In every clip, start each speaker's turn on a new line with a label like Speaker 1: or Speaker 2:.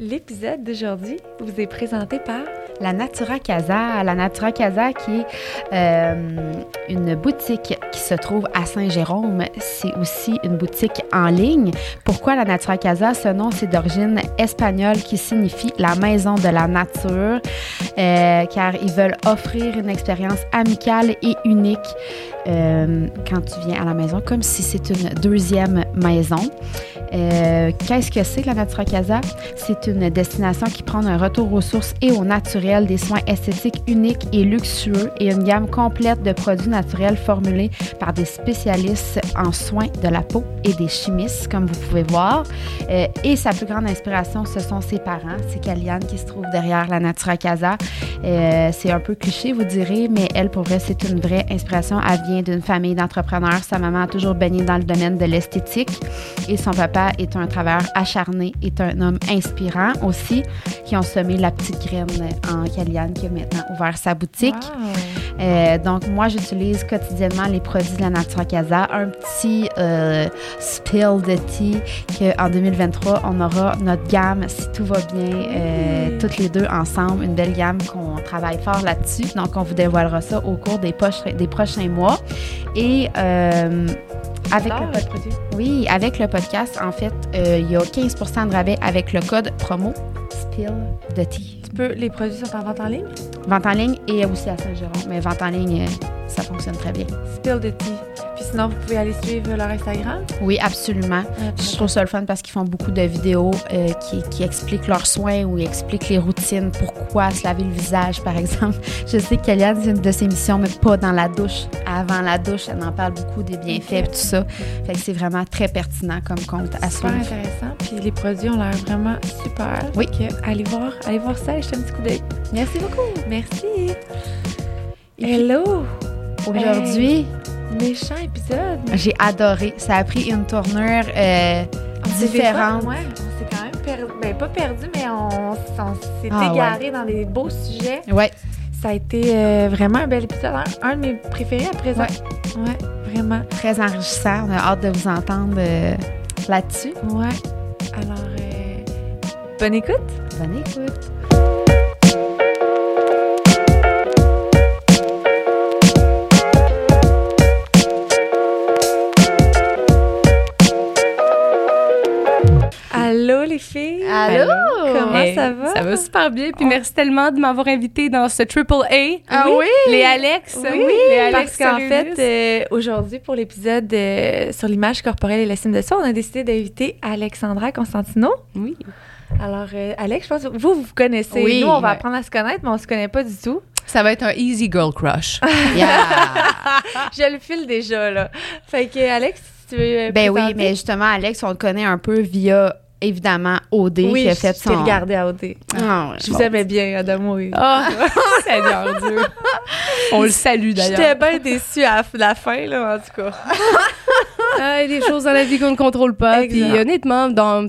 Speaker 1: L'épisode d'aujourd'hui vous est présenté par
Speaker 2: la Natura Casa. La Natura Casa qui est euh, une boutique qui se trouve à Saint-Jérôme. C'est aussi une boutique en ligne. Pourquoi la Natura Casa? Ce nom, c'est d'origine espagnole qui signifie la maison de la nature, euh, car ils veulent offrir une expérience amicale et unique euh, quand tu viens à la maison, comme si c'est une deuxième maison. Euh, Qu'est-ce que c'est la Natura Casa? C'est une destination qui prend un retour aux sources et au naturel, des soins esthétiques uniques et luxueux et une gamme complète de produits naturels formulés par des spécialistes en soins de la peau et des chimistes, comme vous pouvez voir. Euh, et sa plus grande inspiration, ce sont ses parents. C'est Kaliane qui se trouve derrière la Natura Casa. C'est un peu cliché, vous direz, mais elle, pour vrai, c'est une vraie inspiration. Elle vient d'une famille d'entrepreneurs. Sa maman a toujours baigné dans le domaine de l'esthétique et son papa est un travailleur acharné, est un homme inspirant aussi, qui ont semé la petite graine en Caliane qui a maintenant ouvert sa boutique. Euh, donc, moi, j'utilise quotidiennement les produits de la Natura Casa. Un petit euh, spill de tea qu'en 2023, on aura notre gamme, si tout va bien, euh, toutes les deux ensemble, une belle gamme qu'on travaille fort là-dessus. Donc, on vous dévoilera ça au cours des, des prochains mois. Et euh, avec le podcast, oui, avec le podcast, en fait, euh, il y a 15% de rabais avec le code promo Spill de Tea.
Speaker 1: Peux, les produits sont en vente en ligne?
Speaker 2: Vente en ligne et aussi à Saint-Jérôme, mais vente en ligne, euh, ça fonctionne très bien.
Speaker 1: Spill de Tea. Puis sinon, vous pouvez aller suivre leur Instagram?
Speaker 2: Oui, absolument. je trouve ça le fun parce qu'ils font beaucoup de vidéos euh, qui, qui, expliquent leurs soins ou expliquent les routines, pourquoi se laver le visage, par exemple. Je sais que Kellyanne, c'est une de ses missions, mais pas dans la douche. Avant la douche, elle en parle beaucoup des bienfaits et tout ça. Fait que c'est vraiment très pertinent comme compte à
Speaker 1: suivre. Super intéressant. Puis les produits ont l'air vraiment super.
Speaker 2: Oui.
Speaker 1: Allez voir, allez voir ça, jetez un petit coup d'œil.
Speaker 2: Merci beaucoup.
Speaker 1: Merci. Hello.
Speaker 2: Aujourd'hui,
Speaker 1: méchant épisode.
Speaker 2: J'ai adoré. Ça a pris une tournure euh, différente.
Speaker 1: Ouais, on s'est quand même perdu. Ben, pas perdu, mais on, on s'est ah, égaré dans des beaux sujets.
Speaker 2: Ouais.
Speaker 1: Ça a été euh, vraiment un bel épisode. Un, un, de mes préférés à présent.
Speaker 2: Ouais.
Speaker 1: ouais. vraiment.
Speaker 2: Très enrichissant. On a hâte de vous entendre euh, là-dessus.
Speaker 1: Ouais. Alors, bonne écoute.
Speaker 2: Bonne écoute. Allô?
Speaker 1: Comment ça va?
Speaker 3: Ça va super bien. Puis merci tellement de m'avoir invité dans ce Triple A.
Speaker 1: Ah oui?
Speaker 3: Les Alex.
Speaker 1: Oui, les Alex. Parce qu'en fait, euh, aujourd'hui, pour l'épisode euh, sur l'image corporelle et l'estime de soi, on a décidé d'inviter Alexandra Constantino.
Speaker 3: Oui.
Speaker 1: Alors, euh, Alex, je pense que vous, vous connaissez. Oui, Nous, on va apprendre à se connaître, mais on se connaît pas du tout.
Speaker 3: Ça va être un easy girl crush.
Speaker 1: je le file déjà, là. Fait que, Alex, si tu veux.
Speaker 2: Ben oui, mais justement, Alex, on le connaît un peu via évidemment OD
Speaker 1: oui,
Speaker 2: qui a fait
Speaker 1: son... Oui, regardé à OD.
Speaker 2: Ah,
Speaker 1: je vous aimais bien, Adamo.
Speaker 3: Oui. Ah, Seigneur Dieu. On le salue d'ailleurs.
Speaker 1: J'étais bien déçue à la fin, là, en tout cas.
Speaker 3: ah, il y a des choses dans la vie qu'on ne contrôle pas. Puis honnêtement, dans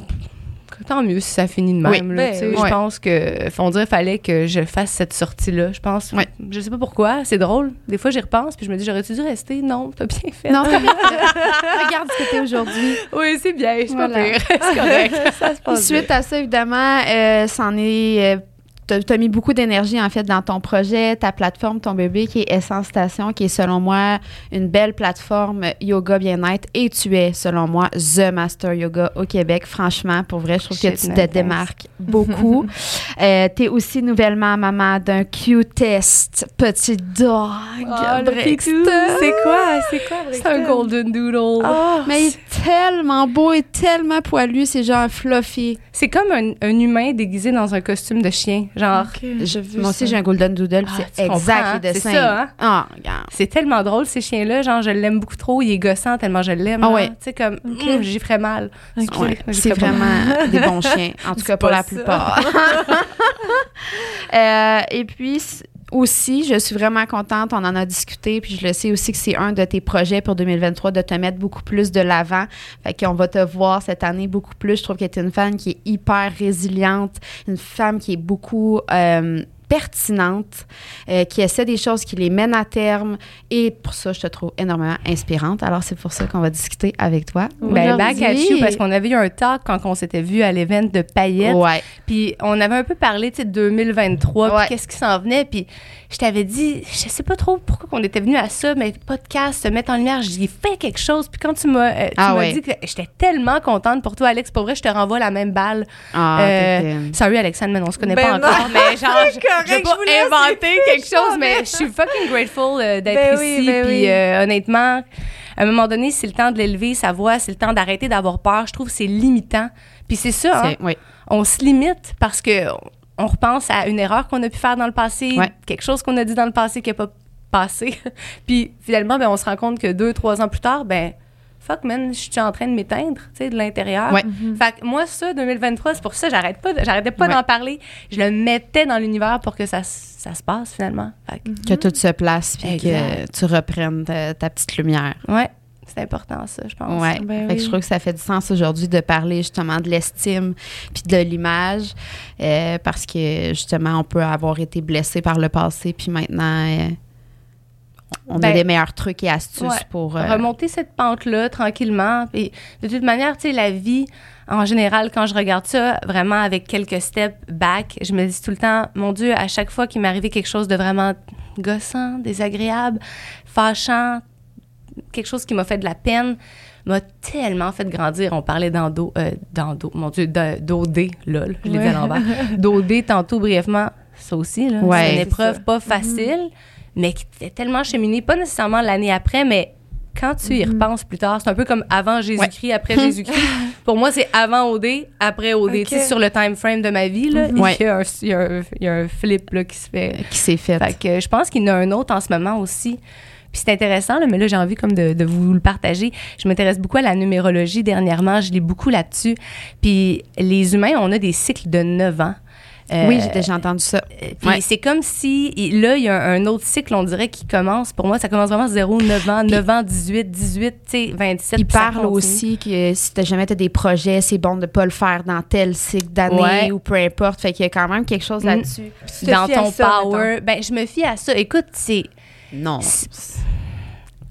Speaker 3: tant mieux si ça finit de même.
Speaker 2: Ben
Speaker 3: je pense que, on dirait fallait que je fasse cette sortie-là. Je pense. Je sais pas pourquoi. C'est drôle. Des fois, j'y repense, puis je me dis, j'aurais-tu dû rester? Non, t'as bien fait.
Speaker 2: Non, t'as bien fait. Regarde ce que t'es aujourd'hui.
Speaker 3: Oui, c'est bien. C'est pas pire. C'est correct.
Speaker 2: ça se passe Suite à ça, évidemment, euh, c'en est. Euh, tu as, mis beaucoup d'énergie en fait dans ton projet, ta plateforme, ton bébé qui est Essence Station, qui est selon moi une belle plateforme yoga bien-être et tu es selon moi The Master Yoga au Québec. Franchement, pour vrai, je trouve que tu te démarques beaucoup. euh, tu es aussi nouvellement maman d'un cutest petit dog.
Speaker 1: Oh, c'est quoi? C'est quoi,
Speaker 3: C'est un golden doodle.
Speaker 2: Oh, mais il est tellement beau et tellement poilu, c'est genre fluffy.
Speaker 3: C'est comme un, un humain déguisé dans un costume de chien. Genre,
Speaker 2: moi aussi, j'ai un Golden Doodle, ah, c'est exact les dessins.
Speaker 3: C'est ça, hein?
Speaker 2: Ah,
Speaker 3: c'est tellement drôle, ces chiens-là. Genre, je l'aime beaucoup trop. Il est gossant tellement je l'aime.
Speaker 2: Ah ouais. Tu
Speaker 3: sais, comme, okay. j'y ferais mal.
Speaker 2: c'est vraiment des bons chiens, en tout cas pour la plupart. euh, et puis, aussi, je suis vraiment contente, on en a discuté, puis je le sais aussi que c'est un de tes projets pour 2023 de te mettre beaucoup plus de l'avant. Fait qu'on va te voir cette année beaucoup plus. Je trouve que tu es une femme qui est hyper résiliente, une femme qui est beaucoup euh, pertinentes, euh, qui essaie des choses qui les mènent à terme. Et pour ça, je te trouve énormément inspirante. Alors, c'est pour ça qu'on va discuter avec toi.
Speaker 3: Ben, back at you, parce qu'on avait eu un talk quand on s'était vu à l'événement de Paillettes.
Speaker 2: Ouais.
Speaker 3: Puis on avait un peu parlé, tu sais, de 2023, puis qu'est-ce qui s'en venait. Puis je t'avais dit, je sais pas trop pourquoi on était venu à ça, mais podcast, se mettre en lumière, j'ai fait quelque chose. Puis quand tu m'as euh,
Speaker 2: ah
Speaker 3: dit que j'étais tellement contente pour toi, Alex, pour vrai, je te renvoie la même balle.
Speaker 2: Ah,
Speaker 3: euh, Salut, Alexandre, mais on se connaît
Speaker 1: ben
Speaker 3: pas encore. Mais genre, je vais pas inventer quelque chose, mais je suis fucking grateful euh, d'être
Speaker 1: ben
Speaker 3: ici.
Speaker 1: Ben
Speaker 3: puis euh, honnêtement, à un moment donné, c'est le temps de l'élever, sa voix, c'est le temps d'arrêter d'avoir peur. Je trouve que c'est limitant. Puis c'est ça, hein?
Speaker 2: oui.
Speaker 3: on se limite parce que on repense à une erreur qu'on a pu faire dans le passé, quelque chose qu'on a dit dans le passé qui n'a pas passé. puis finalement, ben, on se rend compte que deux, trois ans plus tard, ben fuck man, je suis en train de m'éteindre, tu sais, de l'intérieur.
Speaker 2: Ouais.
Speaker 3: Mm-hmm. Fait que moi, ça, 2023, c'est pour ça, j'arrête pas, j'arrêtais pas d'en parler. Je le mettais dans l'univers pour que ça, ça se passe finalement. Fait que,
Speaker 2: que tout se place puis que tu reprennes ta, petite lumière.
Speaker 3: Ouais. C'est important, ça, je pense.
Speaker 2: Ouais.
Speaker 1: Ben
Speaker 2: fait
Speaker 1: oui.
Speaker 2: que je trouve que ça fait du sens aujourd'hui de parler justement de l'estime puis de l'image euh, parce que justement, on peut avoir été blessé par le passé puis maintenant, euh, on
Speaker 3: Ben,
Speaker 2: a des meilleurs trucs et astuces
Speaker 3: ouais.
Speaker 2: pour. euh,
Speaker 3: Remonter cette pente-là tranquillement. Puis de toute manière, tu sais, la vie, en général, quand je regarde ça, vraiment avec quelques steps back, je me dis tout le temps, mon Dieu, à chaque fois qu'il m'est arrivé quelque chose de vraiment gossant, désagréable, fâchant, quelque chose qui m'a fait de la peine, m'a tellement fait grandir. On parlait d'endo, euh, d'endo, mon Dieu, d'OD, lol, je l'ai dit à l'envers. D'OD tantôt brièvement, ça aussi, là.
Speaker 2: Ouais.
Speaker 3: c'est une épreuve pas facile, mais qui était tellement cheminée, pas nécessairement l'année après, mais quand tu y repenses plus tard, c'est un peu comme avant Jésus-Christ, après Jésus-Christ. Pour moi, c'est avant OD, après OD.
Speaker 1: Ok.
Speaker 3: Tu sais, sur le time frame de ma vie, là,
Speaker 2: Ouais.
Speaker 3: il, y a un, il y a un- il y a un flip là, qui se fait.
Speaker 2: qui s'est fait.
Speaker 3: Fait que je pense qu'il y en a un autre en ce moment aussi. Puis c'est intéressant, là, mais là, j'ai envie comme de, de vous le partager. Je m'intéresse beaucoup à la numérologie dernièrement. Je lis beaucoup là-dessus. Puis les humains, on a des cycles de 9 ans. Euh,
Speaker 2: oui, j'ai déjà entendu ça.
Speaker 3: puis
Speaker 2: Ouais.
Speaker 3: c'est comme si, là, il y a un, un autre cycle, on dirait, qui commence. Pour moi, ça commence vraiment 0, 9 ans, 9 ans, 18, 18, tu sais, 27.
Speaker 2: Il
Speaker 3: puis
Speaker 2: parle aussi que si t'as jamais t'as des projets, c'est bon de ne pas le faire dans tel cycle d'année
Speaker 3: Ouais.
Speaker 2: ou peu importe. Fait qu'il y a quand même quelque chose
Speaker 3: Mm.
Speaker 2: là-dessus.
Speaker 1: Tu
Speaker 3: Dans ton
Speaker 1: ça,
Speaker 3: power. Ben, je me fie à ça. Écoute, c'est.
Speaker 2: Non.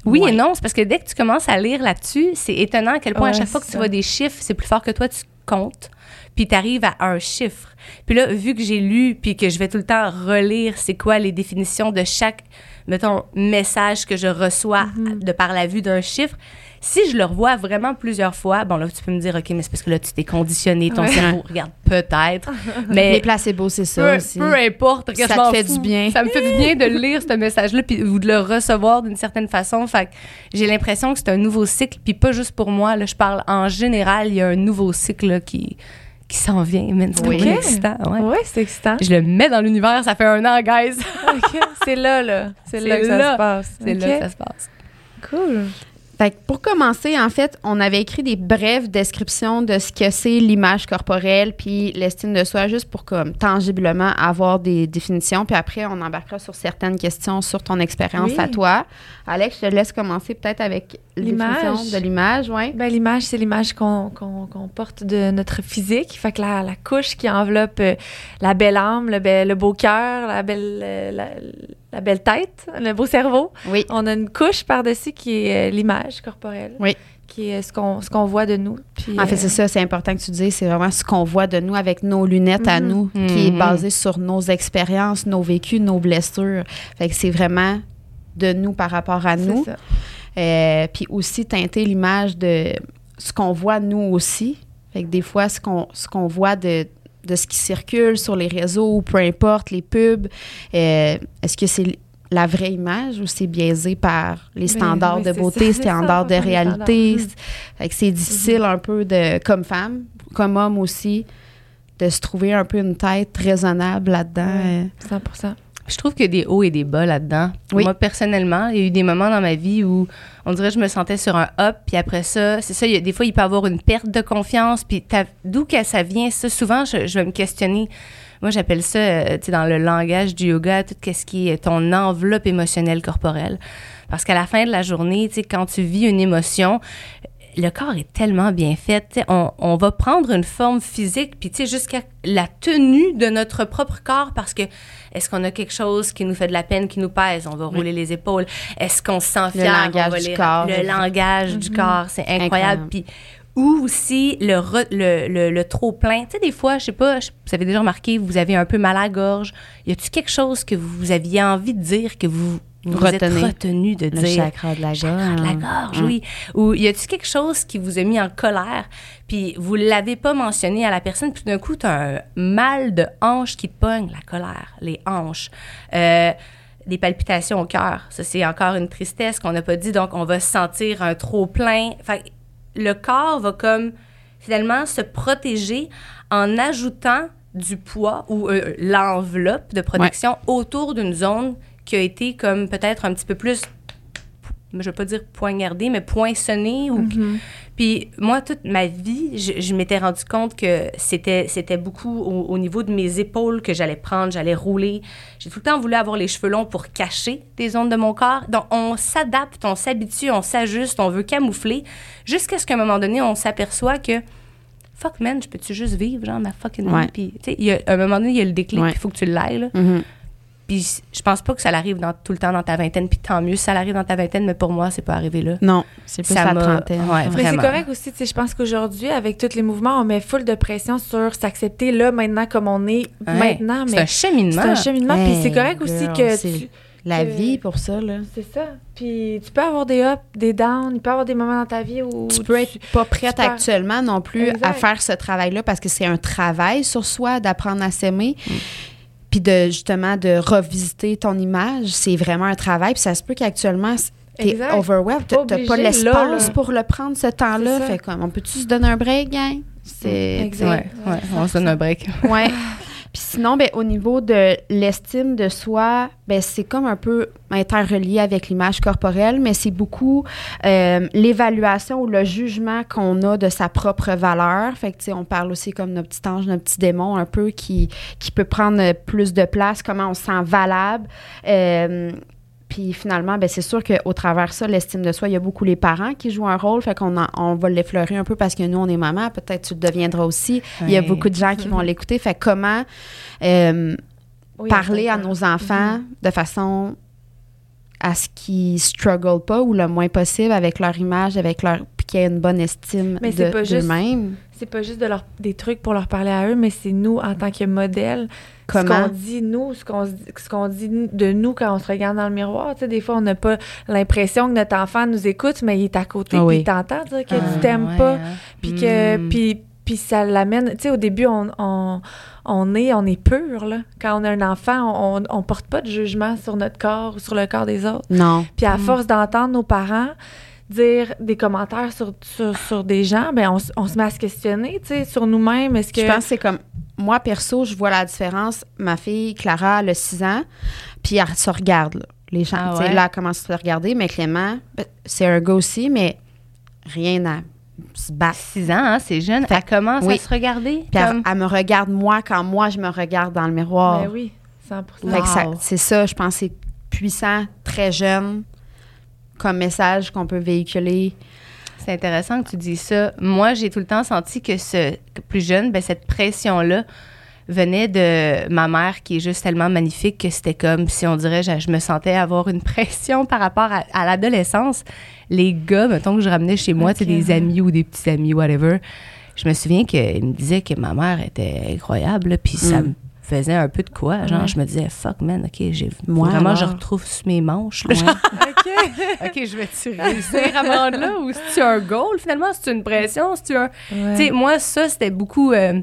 Speaker 3: Oui
Speaker 2: Ouais.
Speaker 3: et non, c'est parce que dès que tu commences à lire là-dessus, c'est étonnant à quel point à chaque fois que tu vois des chiffres, c'est plus fort que toi, tu comptes, puis tu arrives à un chiffre. Puis là, vu que j'ai lu, puis que je vais tout le temps relire c'est quoi les définitions de chaque, mettons, message que je reçois
Speaker 1: Mm-hmm.
Speaker 3: de par la vue d'un chiffre, si je le revois vraiment plusieurs fois, bon là, tu peux me dire, OK, mais c'est parce que là, tu t'es conditionné, ton
Speaker 1: Ouais.
Speaker 3: cerveau, regarde, peut-être,
Speaker 2: Les
Speaker 3: mais...
Speaker 2: placebos, c'est ça
Speaker 3: Peu,
Speaker 2: aussi.
Speaker 3: peu importe, regarde,
Speaker 2: Ça te fait du bien.
Speaker 3: Ça me fait du bien de lire ce message-là puis ou de le recevoir d'une certaine façon. Fait que j'ai l'impression que c'est un nouveau cycle, puis pas juste pour moi. Là, je parle en général, il y a un nouveau cycle là, qui, qui s'en vient. C'est
Speaker 2: Oui.
Speaker 3: excitant. Ouais.
Speaker 1: Ouais, c'est excitant.
Speaker 3: Je le mets dans l'univers, ça fait un an, guys.
Speaker 1: C'est là, là. C'est là
Speaker 3: C'est
Speaker 1: que ça
Speaker 3: là.
Speaker 1: se passe.
Speaker 3: C'est là que ça se passe.
Speaker 1: Cool.
Speaker 2: Fait que pour commencer, en fait, on avait écrit des brèves descriptions de ce que c'est l'image corporelle puis l'estime de soi, juste pour comme tangiblement avoir des définitions. Puis après, on embarquera sur certaines questions sur ton expérience
Speaker 1: Oui.
Speaker 2: à toi. Alex, je te laisse commencer peut-être avec
Speaker 1: L'image.
Speaker 2: de l'image, ouais.
Speaker 1: Ben, l'image, c'est l'image qu'on porte de notre physique. Fait que la, la couche qui enveloppe euh, la belle âme, le, be- le beau cœur, la belle, euh, la, la belle tête, le beau cerveau.
Speaker 2: Oui.
Speaker 1: On a une couche par-dessus qui est euh, l'image corporelle.
Speaker 2: Oui.
Speaker 1: Qui est ce qu'on ce qu'on voit de nous. Puis,
Speaker 2: En fait,
Speaker 1: euh,
Speaker 2: c'est ça, c'est important que tu dises, c'est vraiment ce qu'on voit de nous avec nos lunettes à
Speaker 1: Mhm.
Speaker 2: nous, qui est
Speaker 3: Mhm.
Speaker 2: basé sur nos expériences, nos vécus, nos blessures. Fait que c'est vraiment de nous par rapport à
Speaker 1: c'est
Speaker 2: nous.
Speaker 1: ça.
Speaker 2: Euh, puis aussi teinter l'image de ce qu'on voit nous aussi. Fait que des fois, ce qu'on ce qu'on voit de, de ce qui circule sur les réseaux, peu importe, les pubs, euh, est-ce que c'est la vraie image ou c'est biaisé par les
Speaker 1: Ben,
Speaker 2: standards
Speaker 1: oui,
Speaker 2: de beauté,
Speaker 1: ça,
Speaker 2: standards de
Speaker 1: ça,
Speaker 2: réalité? c'est difficile un peu de, comme femme, comme homme aussi, de se trouver un peu une tête raisonnable là-dedans. Euh,
Speaker 1: 100
Speaker 3: Je trouve qu'il y a des hauts et des bas là-dedans.
Speaker 2: Oui.
Speaker 3: Moi, personnellement, il y a eu des moments dans ma vie où on dirait que je me sentais sur un up, puis après ça, c'est ça, il y a, des fois, il peut y avoir une perte de confiance, puis d'où que ça vient, ça, souvent, je, je vais me questionner. Moi, j'appelle ça, euh, tu sais, dans le langage du yoga, tout ce qui est ton enveloppe émotionnelle corporelle. Parce qu'à la fin de la journée, tu sais, quand tu vis une émotion, le corps est tellement bien fait. On, on va prendre une forme physique, puis tu sais, jusqu'à la tenue de notre propre corps, parce que est-ce qu'on a quelque chose qui nous fait de la peine, qui nous pèse? On va rouler les épaules. Est-ce qu'on se sent
Speaker 2: Le
Speaker 3: fier?
Speaker 2: langage
Speaker 3: On va
Speaker 2: du
Speaker 3: les-
Speaker 2: corps.
Speaker 3: Le langage du corps, c'est incroyable.
Speaker 2: Incroyable.
Speaker 3: Puis ou aussi le, re- le, le, le trop plein. Tu sais, des fois, je sais pas, je- vous avez déjà remarqué, vous avez un peu mal à la gorge. Y a-tu quelque chose que vous aviez envie de dire que vous vous, vous êtes retenu de
Speaker 2: Le
Speaker 3: dire?
Speaker 2: chakra de la gorge.
Speaker 3: Chakra de la gorge, oui. Ou y a-tu quelque chose qui vous a mis en colère, puis vous l'avez pas mentionné à la personne, puis tout d'un coup, tu as un mal de hanche qui te pogne, la colère, les hanches. Euh, des palpitations au cœur. Ça, c'est encore une tristesse qu'on n'a pas dit. Donc, on va se sentir un trop plein. Fait que le corps va comme finalement se protéger en ajoutant du poids ou euh, l'enveloppe de protection autour d'une zone qui a été comme peut-être un petit peu plus je veux pas dire poignardée, mais poinçonnée. Ou... Puis moi, toute ma vie, je, je m'étais rendu compte que c'était, c'était beaucoup au, au niveau de mes épaules que j'allais prendre, j'allais rouler. J'ai tout le temps voulu avoir les cheveux longs pour cacher des zones de mon corps. Donc, on s'adapte, on s'habitue, on s'ajuste, on veut camoufler, jusqu'à ce qu'à un moment donné, on s'aperçoit que fuck man, je peux-tu juste vivre, genre, ma fucking
Speaker 2: Ouais.
Speaker 3: vie? Puis, tu sais, à un moment donné, il y a le déclic,
Speaker 2: Ouais.
Speaker 3: il faut que tu l'ailles, là.
Speaker 2: Mhm.
Speaker 3: Puis je pense pas que ça arrive dans, tout le temps dans ta vingtaine, puis tant mieux si ça arrive dans ta vingtaine, mais pour moi, c'est pas arrivé là.
Speaker 2: Non, c'est plus
Speaker 3: Ça
Speaker 2: la trentaine.
Speaker 3: ouais,
Speaker 2: Ouais.
Speaker 1: Mais c'est correct aussi, tu sais, je pense qu'aujourd'hui, avec tous les mouvements, on met full de pression sur s'accepter là, maintenant, comme on est
Speaker 3: Ouais.
Speaker 1: maintenant.
Speaker 3: C'est un cheminement.
Speaker 1: c'est un cheminement. Puis c'est correct aussi que
Speaker 2: c'est
Speaker 1: tu-
Speaker 2: La
Speaker 1: que-
Speaker 2: vie pour ça, là.
Speaker 1: C'est ça. Puis tu peux avoir des ups, des downs, il peut y avoir des moments dans ta vie où
Speaker 2: Tu peux être pas prête
Speaker 1: tu
Speaker 2: actuellement non plus
Speaker 1: Exact.
Speaker 2: à faire ce travail-là parce que c'est un travail sur soi d'apprendre à s'aimer. Puis de justement de revisiter ton image, c'est vraiment un travail. Puis ça se peut qu'actuellement, t'es overwhelmed, t'as pas l'espace pour le prendre ce temps-là. Fait comme, on peut-tu se donner un break, gang? C'est.
Speaker 1: Exact.
Speaker 3: Ouais, ouais, on se donne un break.
Speaker 2: Ouais. Puis sinon, ben, au niveau de l'estime de soi, ben, c'est comme un peu interrelié avec l'image corporelle, mais c'est beaucoup euh, l'évaluation ou le jugement qu'on a de sa propre valeur. Fait que, on parle aussi comme notre petit ange, notre petit démon, un peu qui, qui peut prendre plus de place, comment on se sent valable. Euh, puis finalement, ben c'est sûr qu'au travers de ça, l'estime de soi, il y a beaucoup les parents qui jouent un rôle. Fait qu'on en- on va l'effleurer un peu parce que nous, on est maman. Peut-être tu le deviendras aussi. Il y a beaucoup de gens qui vont l'écouter. Fait comment euh,
Speaker 1: Oui,
Speaker 2: parler à nos enfants de façon à ce qu'ils struggle pas ou le moins possible avec leur image, avec leur puis qu'il y ait une bonne estime
Speaker 1: Mais
Speaker 2: de-
Speaker 1: pas juste-
Speaker 2: d'eux-mêmes?
Speaker 1: C'est pas juste de leur, des trucs pour leur parler à eux, mais c'est nous en tant que modèle. Ce
Speaker 2: Comment?
Speaker 1: qu'on dit, nous, ce qu'on, ce qu'on dit de nous quand on se regarde dans le miroir. Tu sais, des fois, on n'a pas l'impression que notre enfant nous écoute, mais il est à côté, puis
Speaker 2: oui.
Speaker 1: il t'entend dire que
Speaker 3: Ah,
Speaker 1: tu t'aimes
Speaker 3: ouais,
Speaker 1: pas.
Speaker 3: hein.
Speaker 1: Puis que
Speaker 3: Mm.
Speaker 1: puis, puis ça l'amène. Tu sais, au début, on, on, on est, on est pur, là. Quand on a un enfant, on, on porte pas de jugement sur notre corps ou sur le corps des autres.
Speaker 2: Non.
Speaker 1: Puis à
Speaker 3: Mm.
Speaker 1: force d'entendre nos parents dire des commentaires sur, sur, sur des gens, ben on, on se met à se questionner, tu sais, sur nous-mêmes. Est-ce que...
Speaker 2: Je pense que c'est comme moi perso, je vois la différence. Ma fille Clara, elle a 6 ans, puis elle se regarde là. Les gens,
Speaker 3: Ah
Speaker 2: tu sais,
Speaker 3: ouais?
Speaker 2: là, elle commence à se regarder, mais Clément, ben, c'est un gars aussi, mais rien à se battre.
Speaker 3: 6 ans, hein, c'est jeune.
Speaker 2: Fait-
Speaker 3: Elle commence
Speaker 2: oui.
Speaker 3: à se regarder.
Speaker 2: Puis elle,
Speaker 3: comme-
Speaker 2: elle me regarde moi quand moi je me regarde dans le miroir.
Speaker 1: Ben oui, 100
Speaker 2: Fait que ça-
Speaker 3: Wow.
Speaker 2: c'est ça, je pense que c'est puissant, très jeune, comme message qu'on peut véhiculer.
Speaker 3: C'est intéressant que tu dis ça. Moi, j'ai tout le temps senti que ce que plus jeune, ben, cette pression-là venait de ma mère qui est juste tellement magnifique que c'était comme si on dirait, je, je me sentais avoir une pression par rapport à, à l'adolescence. Les gars, mettons que je ramenais chez moi, tu sais,
Speaker 1: Ok,
Speaker 3: des amis ou des petits amis, whatever, je me souviens qu'ils me disaient que ma mère était incroyable, puis ça
Speaker 2: Mm.
Speaker 3: me faisait un peu de quoi. Genre,
Speaker 1: Ouais.
Speaker 3: je me disais, fuck man, OK, j'ai
Speaker 2: Moi,
Speaker 3: vraiment, je retrouve sur mes manches. là.
Speaker 2: Ouais.
Speaker 1: OK.
Speaker 3: OK, je vais-tu réussir à rendre là ou c'est-tu un goal finalement? C'est une pression? C'est-tu un.
Speaker 1: Ouais.
Speaker 3: Tu sais, moi, ça, c'était beaucoup. euh,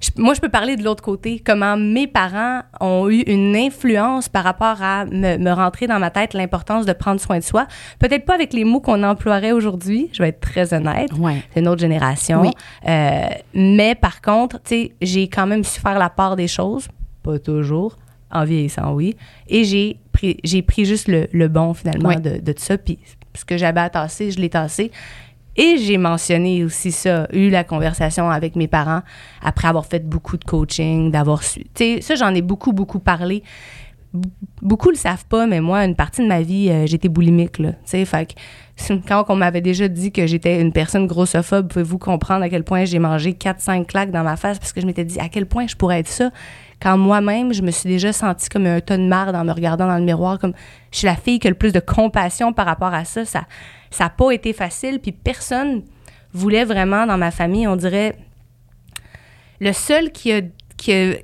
Speaker 3: je- moi, je peux parler de l'autre côté. Comment mes parents ont eu une influence par rapport à me, me rentrer dans ma tête l'importance de prendre soin de soi. Peut-être pas avec les mots qu'on emploierait aujourd'hui, je vais être très honnête.
Speaker 2: Ouais.
Speaker 3: C'est une autre génération.
Speaker 2: Oui.
Speaker 3: Euh, mais par contre, tu sais, j'ai quand même su faire la part des choses. Pas toujours. En vieillissant, oui. Et j'ai pris, j'ai pris juste le, le bon, finalement, de, de tout ça. Puis ce que j'avais à tasser, je l'ai tassé. Et j'ai mentionné aussi ça, eu la conversation avec mes parents après avoir fait beaucoup de coaching, d'avoir su. Tu sais, ça, j'en ai beaucoup, beaucoup parlé. beaucoup le savent pas, mais moi, une partie de ma vie, euh, j'étais boulimique, là. Tu sais, fait que quand on m'avait déjà dit que j'étais une personne grossophobe, pouvez-vous comprendre à quel point j'ai mangé 4-5 claques dans ma face parce que je m'étais dit à quel point je pourrais être ça? Quand moi-même, je me suis déjà sentie comme un tonne de marde en me regardant dans le miroir, comme je suis la fille qui a le plus de compassion par rapport à ça. Ça ça n'a pas été facile, puis personne voulait vraiment dans ma famille, on dirait, le seul qui a, qui a,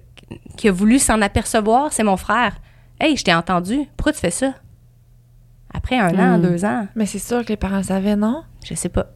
Speaker 3: qui a voulu s'en apercevoir, c'est mon frère. Hey, je t'ai entendu. Pourquoi tu fais ça? Après un an,
Speaker 2: Hmm.
Speaker 3: deux ans,
Speaker 1: Mais c'est sûr que les parents savaient, non?
Speaker 3: je sais pas.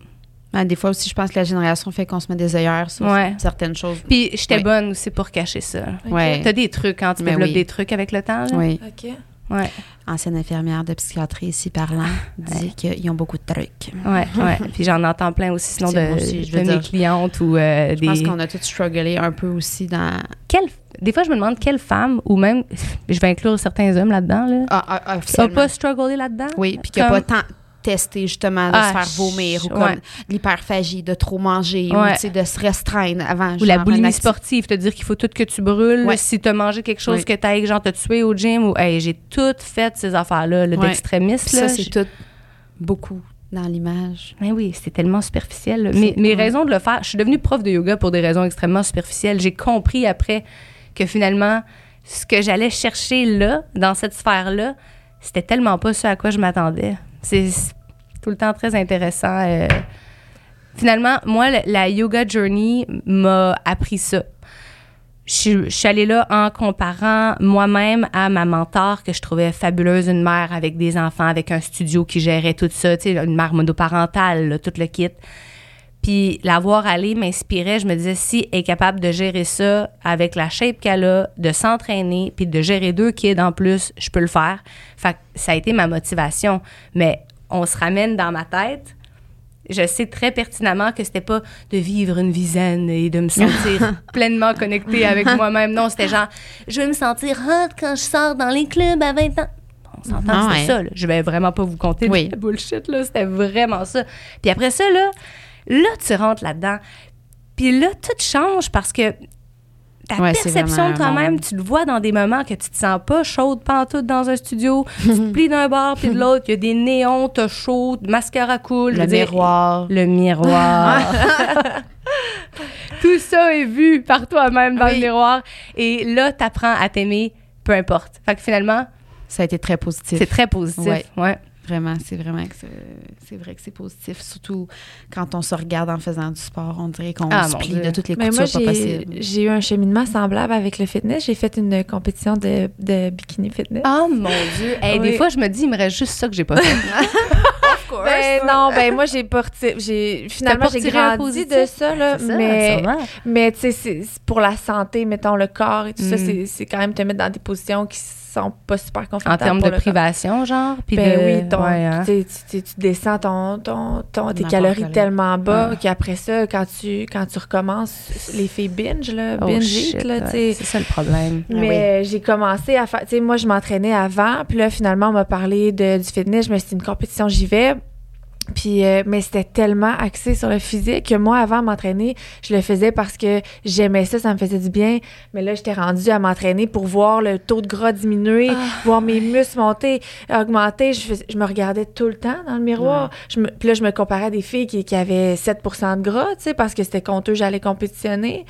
Speaker 2: Ah, des fois aussi, je pense que la génération fait qu'on se met des œillères sur
Speaker 3: Ouais.
Speaker 2: certaines choses.
Speaker 3: Puis j'étais
Speaker 2: Oui.
Speaker 3: bonne aussi pour cacher ça.
Speaker 1: Ok.
Speaker 2: Ouais.
Speaker 3: T'as des trucs quand tu
Speaker 2: Mais
Speaker 3: développes
Speaker 2: oui.
Speaker 3: des trucs avec le temps. Là?
Speaker 2: Oui.
Speaker 1: OK.
Speaker 3: Ouais,
Speaker 2: Ancienne infirmière de psychiatrie ici parlant dit qu'ils ont beaucoup de trucs.
Speaker 3: ouais, ouais. Puis j'en entends plein aussi, sinon de,
Speaker 2: aussi,
Speaker 3: de mes
Speaker 2: dire.
Speaker 3: clientes ou euh,
Speaker 2: Je pense
Speaker 3: des.
Speaker 2: qu'on a tous strugglé un peu aussi dans.
Speaker 3: Quelle- Des fois, je me demande quelle femme, ou même, je vais inclure certains hommes là-dedans, là,
Speaker 2: Ah, ah, ah,
Speaker 3: qui n'ont
Speaker 2: officiellement.
Speaker 3: pas strugglé là-dedans?
Speaker 2: Oui, puis qui
Speaker 3: Comme-
Speaker 2: pas tant testé justement de
Speaker 3: Ah,
Speaker 2: se faire vomir ou comme
Speaker 3: ouais.
Speaker 2: l'hyperphagie, de trop manger
Speaker 3: Ouais.
Speaker 2: ou de se restreindre avant.
Speaker 3: Ou la
Speaker 2: genre,
Speaker 3: boulimie sportive, te dire qu'il faut tout que tu brûles.
Speaker 2: Ouais.
Speaker 3: Si tu as mangé quelque chose que tu as genre te tuer au gym, ou hey, j'ai tout fait ces affaires-là, le d'extrémiste.
Speaker 2: Ça, c'est tout beaucoup dans l'image.
Speaker 3: Mais oui, c'était tellement superficiel. Mes,
Speaker 2: C'est-
Speaker 3: mes raisons de le faire, je suis devenue prof de yoga pour des raisons extrêmement superficielles. J'ai compris après que finalement, ce que j'allais chercher là, dans cette sphère-là, c'était tellement pas ce à quoi je m'attendais. C'est c'est tout le temps très intéressant. euh. Finalement, moi, la, yoga journey m'a appris ça. Je, suis- allée là en comparant moi-même à ma mentor que je trouvais fabuleuse, une mère avec des enfants, avec un studio qui gérait tout ça, une mère monoparentale, tout le kit. Puis la voir aller m'inspirait. Je me disais, si elle est capable de gérer ça avec la shape qu'elle a, de s'entraîner, puis de gérer deux kids en plus, je peux le faire. Fait que ça a été ma motivation. Mais on se ramène dans ma tête. Je sais très pertinemment que c'était pas de vivre une vie zen et de me sentir pleinement connectée avec moi-même. Non, c'était genre, je vais me sentir hot quand je sors dans les clubs à 20 ans. On s'entend
Speaker 2: Ah
Speaker 3: c'était
Speaker 2: ouais.
Speaker 3: ça. là. Je vais vraiment pas vous compter
Speaker 2: Oui.
Speaker 3: de la bullshit, là. C'était vraiment ça. Puis après ça, là, là, tu rentres là-dedans. Puis là, tout change parce que ta
Speaker 2: Ouais,
Speaker 3: perception toi-même, tu le vois dans des moments que tu te sens pas chaude pantoute dans un studio. tu te plies d'un bord puis de l'autre. Il y a des néons, t'as chaud, mascara coule.
Speaker 2: Le
Speaker 3: dire,
Speaker 2: miroir.
Speaker 3: le miroir. Tout ça est vu par toi-même dans le miroir. Et là, tu apprends à t'aimer, peu importe. Fait que finalement,
Speaker 2: Ça a été très positif.
Speaker 3: c'est très positif.
Speaker 2: Ouais.
Speaker 3: Ouais.
Speaker 2: Vraiment, c'est vraiment que c'est- vrai que c'est positif. Surtout quand on se regarde en faisant du sport, on dirait qu'on
Speaker 3: Ah,
Speaker 2: se plie
Speaker 3: Dieu.
Speaker 2: de toutes les
Speaker 1: Mais moi,
Speaker 2: pas
Speaker 1: j'ai
Speaker 2: possibles.
Speaker 1: j'ai eu un cheminement semblable avec le fitness. J'ai fait une compétition de, de bikini fitness.
Speaker 3: Oh mon Dieu. Hey, Des
Speaker 1: Oui.
Speaker 3: fois, je me dis, il me reste juste ça que j'ai pas fait.
Speaker 1: Ben non, ben moi j'ai porté, j'ai finalement j'ai grandi
Speaker 3: positif?
Speaker 1: de ça là,
Speaker 3: C'est ça,
Speaker 1: mais
Speaker 3: sûrement.
Speaker 1: mais tu sais pour la santé, mettons le corps et tout ça,
Speaker 3: Mm.
Speaker 1: c'est c'est quand même te mettre dans des positions qui sont pas super
Speaker 3: En
Speaker 1: confortables.
Speaker 3: termes
Speaker 1: pour
Speaker 3: de privation, genre. Puis
Speaker 1: Ben
Speaker 3: de...
Speaker 1: oui, ton,
Speaker 3: ouais, hein.
Speaker 1: tu, descends ton, ton, ton- tes calories tellement bas
Speaker 3: Ah.
Speaker 1: qu'après ça, quand tu, quand tu recommences, les filles binge, là,
Speaker 3: Oh,
Speaker 1: binge
Speaker 3: shit,
Speaker 1: eat, là,
Speaker 3: ouais. C'est ça le problème.
Speaker 2: Ah
Speaker 1: Mais j'ai commencé à faire, tu sais, moi je m'entraînais avant, puis là finalement on m'a parlé de, du fitness, je me suis dit une compétition, j'y vais. Puis, euh, mais c'était tellement axé sur le physique que moi, avant de m'entraîner, je le faisais parce que j'aimais ça, ça me faisait du bien. Mais là, j'étais rendue à m'entraîner pour voir le taux de gras diminuer, voir mes muscles monter, augmenter. Je, me regardais tout le temps dans le miroir. Je me, puis là, je me comparais à des filles qui, qui avaient 7% de gras, tu sais, parce que c'était contre eux, j'allais compétitionner.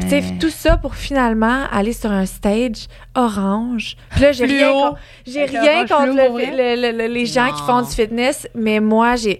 Speaker 1: Tu sais, tout ça pour finalement aller sur un stage orange. Puis là, j'ai rien, con- j'ai
Speaker 3: Avec
Speaker 1: rien contre le- le- le- les gens qui font du fitness, mais moi, j'ai,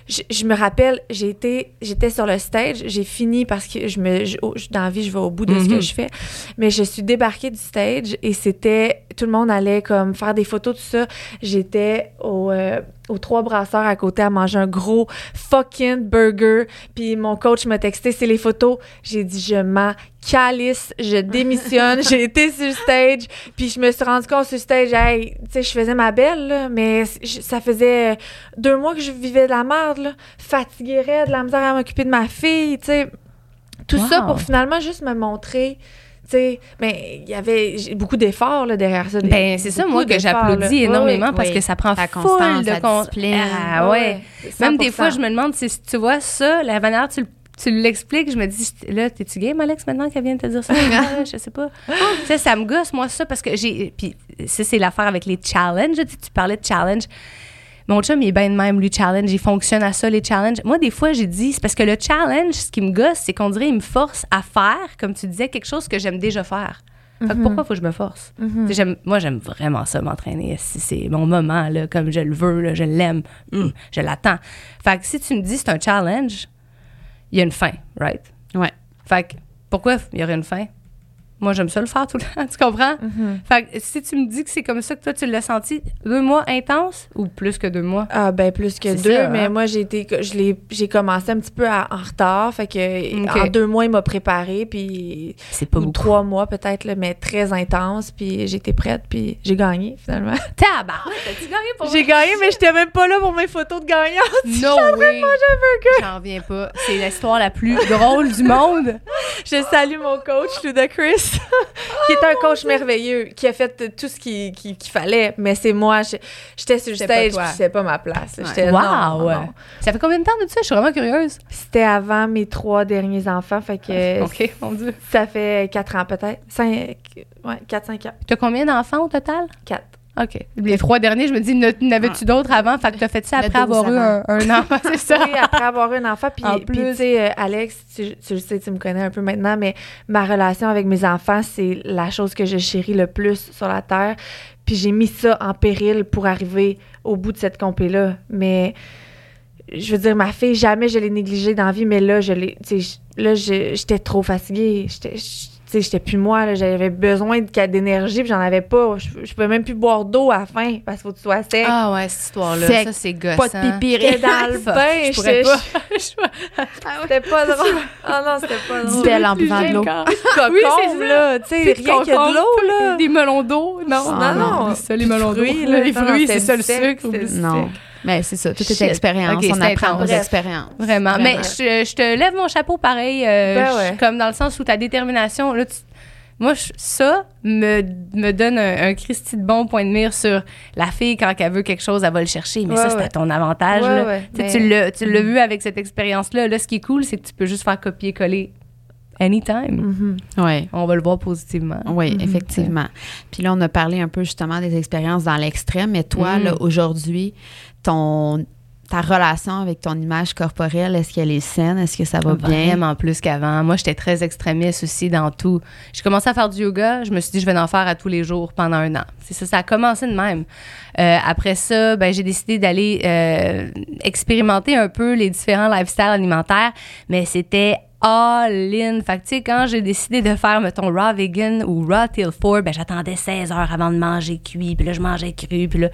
Speaker 1: je, je me rappelle, j'étais sur le stage, j'ai fini parce que je me, je- je- dans la vie, je vais au bout de ce que
Speaker 3: Mhm.
Speaker 1: je fais, mais je suis débarquée du stage et c'était, tout le monde allait comme faire des photos, tout ça. J'étais au, euh, aux trois brasseurs à côté à manger un gros fucking burger. Puis mon coach m'a texté, c'est les photos. J'ai dit, je m'en calisse, je démissionne. J'ai été sur le stage. Puis je me suis rendu compte sur le stage, hey, tu sais, je faisais ma belle, là, mais ça faisait deux mois que je vivais de la merde, là. Fatiguée, raide, la misère à m'occuper de ma fille, tu sais. Tout ça pour finalement juste me montrer. Tu sais, ben, il y avait beaucoup d'efforts derrière ça.
Speaker 3: Ben, c'est ça, moi, que j'applaudis énormément parce
Speaker 2: oui.
Speaker 3: que ça prend
Speaker 2: La constance,
Speaker 3: de con-
Speaker 2: discipline.
Speaker 3: Ah ouais. Même des
Speaker 1: 100%.
Speaker 3: fois, je me demande si tu vois ça, la manière tu, tu l'expliques, je me dis, là, t'es-tu game, Alex, maintenant qu'elle vient de te dire ça? Ah, je sais pas. tu sais, ça me gosse, moi, ça, parce que j'ai. Puis, ça, c'est l'affaire avec les challenges. Tu, tu parlais de challenge. Mon chum, il est bien de même, lui, challenge. Il fonctionne à ça, les challenges. Moi, des fois, j'ai dit, c'est parce que le challenge, ce qui me gosse, c'est qu'on dirait, il me force à faire, comme tu disais, quelque chose que j'aime déjà faire. Fait que pourquoi faut que je me force? J'aime- moi, j'aime vraiment ça, m'entraîner. Si c'est mon moment, là, comme je le veux, là, je l'aime, hum, je l'attends. Fait que si tu me dis c'est un challenge, il y a une fin, right?
Speaker 2: Ouais.
Speaker 3: Fait que pourquoi il y aurait une fin? Moi, j'aime ça le faire tout le temps, tu comprends? Fait que si tu me dis que c'est comme ça que toi, tu l'as senti, deux mois intenses ou plus que deux mois?
Speaker 1: Ah ben plus que
Speaker 3: C'est
Speaker 1: deux,
Speaker 3: ça,
Speaker 1: mais
Speaker 3: hein?
Speaker 1: moi j'ai été je l'ai j'ai commencé un petit peu à- en retard, fait que en deux mois il m'a préparé puis
Speaker 3: C'est pas
Speaker 1: ou
Speaker 3: beaucoup.
Speaker 1: trois mois peut-être là, mais très intense puis j'étais prête puis j'ai gagné finalement.
Speaker 3: Tabarouette, t'as-tu gagné pour
Speaker 1: j'ai gagné mais j'étais même pas là pour mes photos de gagnant.
Speaker 3: No way! J'en reviens pas. C'est l'histoire la plus drôle du monde.
Speaker 1: Je salue mon coach Qui est un coach merveilleux qui a fait tout ce qu'il qu'il- qu'il fallait, mais c'est moi j'étais sur le stage puis c'était pas ma place.
Speaker 2: Ouais.
Speaker 1: J'étais non,
Speaker 3: Wow!
Speaker 1: non.
Speaker 3: Ça fait combien de temps de ça? Je suis vraiment curieuse.
Speaker 1: C'était avant mes trois derniers enfants, fait que
Speaker 3: OK, mon Dieu.
Speaker 1: Ça fait quatre ans peut-être. Cinq, ouais, quatre, cinq ans.
Speaker 3: T'as combien d'enfants au total?
Speaker 1: Quatre.
Speaker 3: OK. Les trois derniers, je me dis, n'avais-tu d'autres avant? Fait que t'as fait ça après
Speaker 2: 12
Speaker 3: avoir eu un, enfant, c'est ça?
Speaker 1: Oui, après avoir eu un enfant. Puis,
Speaker 3: En plus.
Speaker 1: tu sais, euh, Alex, tu, tu le sais, tu me connais un peu maintenant, mais ma relation avec mes enfants, c'est la chose que je chéris le plus sur la Terre. Puis j'ai mis ça en péril pour arriver au bout de cette compé-là. Mais je veux dire, ma fille, jamais je l'ai négligée dans la vie, mais là, je l'ai. Là, j'étais trop fatiguée. J'étais. Je- tu sais, j'étais plus moi, là, j'avais besoin de- d'énergie, puis j'en avais pas. Je, je pouvais même plus boire d'eau à la fin parce qu'il faut que tu sois sec.
Speaker 3: Ah ouais, cette histoire-là, ça, c'est gossant.
Speaker 2: Pas de pipi,
Speaker 1: dans le
Speaker 3: Fuck,
Speaker 1: bain,
Speaker 3: je pourrais pas.
Speaker 1: C'était pas drôle. Ah non, c'était pas drôle.
Speaker 2: Belle en buvant de l'eau.
Speaker 1: Cocon,
Speaker 3: Oui, c'est
Speaker 1: là, tu sais,
Speaker 3: Des
Speaker 1: rien que de
Speaker 3: concombres,
Speaker 1: l'eau, là.
Speaker 3: Des melons d'eau. Non,
Speaker 1: Ah, non.
Speaker 3: C'est ça, les
Speaker 1: Des
Speaker 3: melons d'eau.
Speaker 1: fruits, là.
Speaker 3: Les
Speaker 1: Non, non,
Speaker 3: fruits, c'est ça le sucre.
Speaker 2: Non. Mais c'est ça, tout est expérience.
Speaker 3: Ok,
Speaker 2: on apprend aux expériences.
Speaker 3: Vraiment.
Speaker 2: Vraiment.
Speaker 3: Mais je, je te lève mon chapeau pareil, euh,
Speaker 1: Ben
Speaker 3: je-
Speaker 1: ouais.
Speaker 3: comme dans le sens où ta détermination, là, tu- moi, je- ça me, me donne un, un Christy de bon point de mire sur la fille, quand elle veut quelque chose, elle va le chercher. Mais
Speaker 1: Ouais,
Speaker 3: ça, c'est
Speaker 1: ouais.
Speaker 3: à ton avantage.
Speaker 1: Ouais,
Speaker 3: là.
Speaker 1: ouais, mais-
Speaker 3: Tu l'as tu l'as vu avec cette expérience-là. Là, ce qui est cool, c'est que tu peux juste faire copier-coller anytime.
Speaker 1: Mhm.
Speaker 2: Oui.
Speaker 3: On va le voir positivement.
Speaker 2: Oui,
Speaker 1: Mhm.
Speaker 2: effectivement. Puis là, on a parlé un peu justement des expériences dans l'extrême, mais toi,
Speaker 3: Mm.
Speaker 2: là, aujourd'hui, ton ta relation avec ton image corporelle, est-ce qu'elle est saine? Est-ce que ça va bien?
Speaker 3: Vraiment plus qu'avant. Moi, j'étais très extrémiste aussi dans tout. J'ai commencé à faire du yoga. Je me suis dit, je vais en faire à tous les jours pendant un an. C'est ça, ça a commencé de même. Euh, après ça, ben, j'ai décidé d'aller euh, expérimenter un peu les différents lifestyles alimentaires, mais c'était all-in. Fait que, tu sais, quand j'ai décidé de faire, mettons, raw vegan ou raw till 4, ben, j'attendais 16 heures avant de manger cuit, puis là, je mangeais cru, puis là,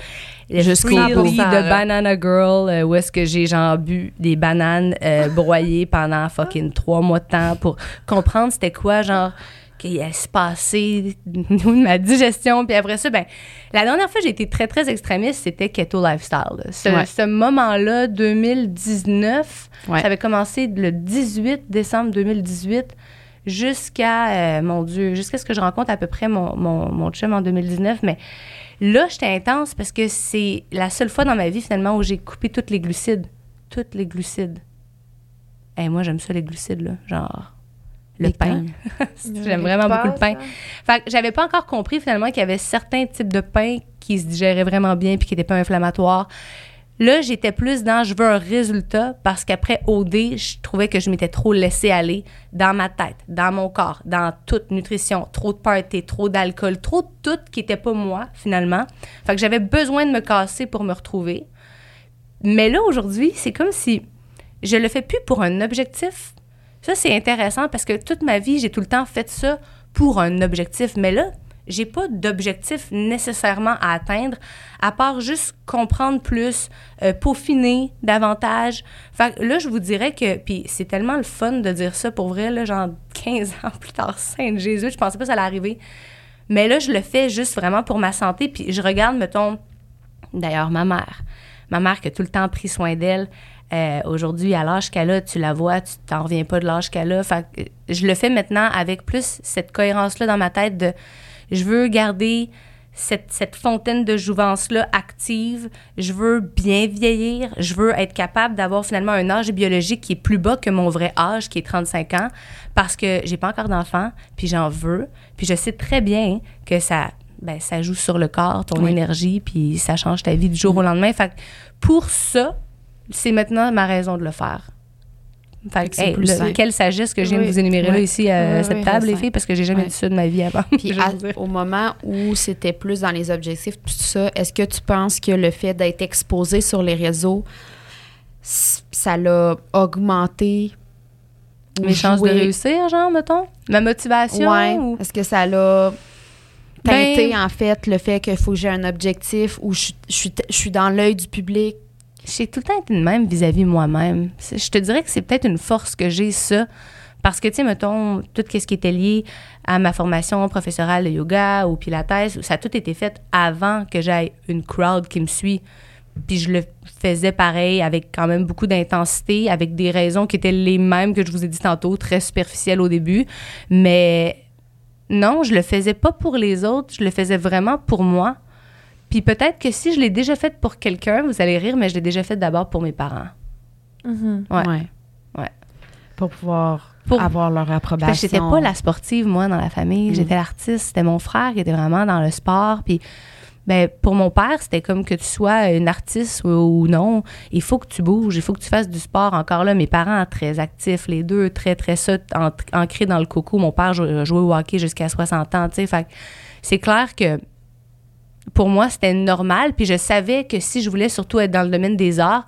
Speaker 2: Jusqu'au
Speaker 3: de Banana Girl, euh, où est-ce que j'ai, genre, bu des bananes euh, broyées pendant fucking trois mois de temps pour comprendre c'était quoi, genre, qu'il allait se passer de ma digestion. Puis après ça, ben, la dernière fois que j'ai été très, très extrémiste, c'était Keto Lifestyle. Ce,
Speaker 2: Ouais.
Speaker 3: ce moment-là, 2019,
Speaker 2: Ouais.
Speaker 3: ça avait commencé le 18 décembre 2018 jusqu'à, euh, mon Dieu, jusqu'à ce que je rencontre à peu près mon, mon, mon chum en 2019. Mais là, j'étais intense parce que c'est la seule fois dans ma vie, finalement, où j'ai coupé toutes les glucides. Toutes les glucides. Et moi, j'aime ça, les glucides, là. Genre, le pain. J'aime vraiment beaucoup le pain. Fait que j'avais pas encore compris finalement qu'il y avait certains types de pain qui se digéraient vraiment bien puis qui n'étaient pas inflammatoires. Là, j'étais plus dans je veux un résultat parce qu'après OD, je trouvais que je m'étais trop laissé aller dans ma tête, dans mon corps, dans toute nutrition, trop de party, trop d'alcool, trop de tout qui était pas moi finalement. Fait que j'avais besoin de me casser pour me retrouver. Mais là aujourd'hui, c'est comme si je le fais plus pour un objectif. Ça c'est intéressant parce que toute ma vie, j'ai tout le temps fait ça pour un objectif, mais là, j'ai pas d'objectif nécessairement à atteindre, à part juste comprendre plus, euh, peaufiner davantage. Fait là, je vous dirais que, puis c'est tellement le fun de dire ça pour vrai, là, genre 15 ans plus tard, Sainte Jésus, je pensais pas que ça allait arriver. Mais là, je le fais juste vraiment pour ma santé, puis je regarde, mettons, d'ailleurs, ma mère. Ma mère qui a tout le temps pris soin d'elle. Euh, Aujourd'hui, à l'âge qu'elle a, tu la vois, tu t'en reviens pas de l'âge qu'elle a. Fait que je le fais maintenant avec plus cette cohérence-là dans ma tête de je veux garder cette, cette fontaine de jouvence-là active. Je veux bien vieillir. Je veux être capable d'avoir finalement un âge biologique qui est plus bas que mon vrai âge, qui est 35 ans, parce que j'ai pas encore d'enfant, puis j'en veux. Puis je sais très bien que ça, ben, ça joue sur le corps, ton
Speaker 2: Oui.
Speaker 3: énergie, puis ça change ta vie du jour au lendemain. Fait que pour ça, c'est maintenant ma raison de le faire. Fait que, hey, le- quelle sagesse que je viens de
Speaker 1: Oui.
Speaker 3: vous énumérer là
Speaker 2: Ouais.
Speaker 3: ici à
Speaker 1: Ouais,
Speaker 3: cette table, les filles, parce que j'ai jamais dit ça de ma vie avant.
Speaker 2: Puis
Speaker 3: Je
Speaker 2: à- au moment où c'était plus dans les objectifs, tout ça, est-ce que tu penses que le fait d'être exposé sur les réseaux, ça l'a augmenté
Speaker 3: Mes chances de réussir, genre, mettons? Ma motivation?
Speaker 2: Ouais.
Speaker 3: ou-
Speaker 2: Est-ce que ça l'a teinté,
Speaker 3: Ben-
Speaker 2: en fait, le fait qu'il faut que j'ai un objectif ou je, je suis, je suis dans l'œil du public?
Speaker 3: J'ai tout le temps été de même vis-à-vis moi-même. Je te dirais que c'est peut-être une force que j'ai, ça. Parce que, tu sais, mettons, tout ce qui était lié à ma formation professorale de yoga ou pilates, ça a tout été fait avant que j'aille une crowd qui me suit. Puis je le faisais pareil, avec quand même beaucoup d'intensité, avec des raisons qui étaient les mêmes que je vous ai dit tantôt, très superficielles au début. Mais non, je le faisais pas pour les autres, je le faisais vraiment pour moi. Puis peut-être que si je l'ai déjà fait pour quelqu'un, vous allez rire, mais je l'ai déjà fait d'abord pour mes parents.
Speaker 1: Mhm.
Speaker 3: Ouais. Ouais.
Speaker 2: Pour pouvoir
Speaker 3: Pour-
Speaker 2: avoir leur approbation.
Speaker 3: j'étais pas la sportive, moi, dans la famille.
Speaker 2: Mm.
Speaker 3: J'étais l'artiste. C'était mon frère qui était vraiment dans le sport. Puis, ben, pour mon père, c'était comme que tu sois une artiste ou, ou non. Il faut que tu bouges. Il faut que tu fasses du sport. Encore là, mes parents, très actifs, les deux, très, très ça, ancrés dans le coco. Mon père jou- jouait au hockey jusqu'à 60 ans, tu sais. Fait c'est clair que pour moi, c'était normal. Puis je savais que si je voulais surtout être dans le domaine des arts,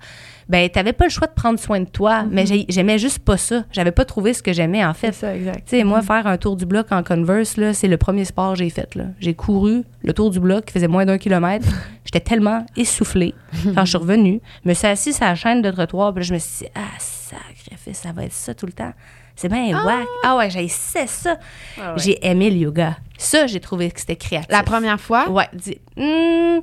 Speaker 3: ben, t'avais pas le choix de prendre soin de toi. Mais j'ai- j'aimais juste pas ça. J'avais pas trouvé ce que j'aimais, en fait.
Speaker 1: C'est ça, exact.
Speaker 3: Tu sais, moi, faire un tour du bloc en Converse, là, c'est le premier sport que j'ai fait. là. J'ai couru le tour du bloc qui faisait moins d'un kilomètre. J'étais tellement essoufflée quand je suis revenue. Je me suis assise sur la chaîne de trottoir, puis là, je me suis dit, ah, sacrifice, ça va être ça tout le temps. C'est bien whack. Ah ouais, j'ai ça.
Speaker 1: Ah ouais.
Speaker 3: J'ai aimé le yoga. Ça, j'ai trouvé que c'était créatif.
Speaker 2: La première fois?
Speaker 3: Ouais. dis- Hmm,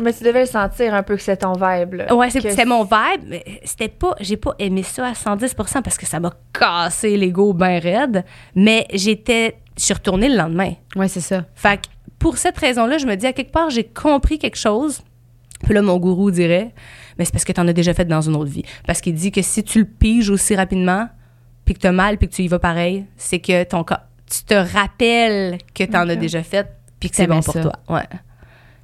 Speaker 1: Mais tu devais le sentir un peu que c'est ton vibe. Là.
Speaker 3: Ouais, c'était mon vibe, mais c'était pas, j'ai pas aimé ça à 110% parce que ça m'a cassé l'ego bien raide, mais j'étais, je suis retournée le lendemain.
Speaker 2: Oui, c'est ça.
Speaker 3: Fait que pour cette raison-là, je me dis à quelque part, j'ai compris quelque chose. Puis là, mon gourou dirait, mais c'est parce que tu en as déjà fait dans une autre vie. Parce qu'il dit que si tu le piges aussi rapidement, puis que tu as mal, puis que tu y vas pareil, c'est que ton corps, tu te rappelles que tu en as déjà fait, puis que c'est bon pour
Speaker 2: ça.
Speaker 3: toi. Ouais.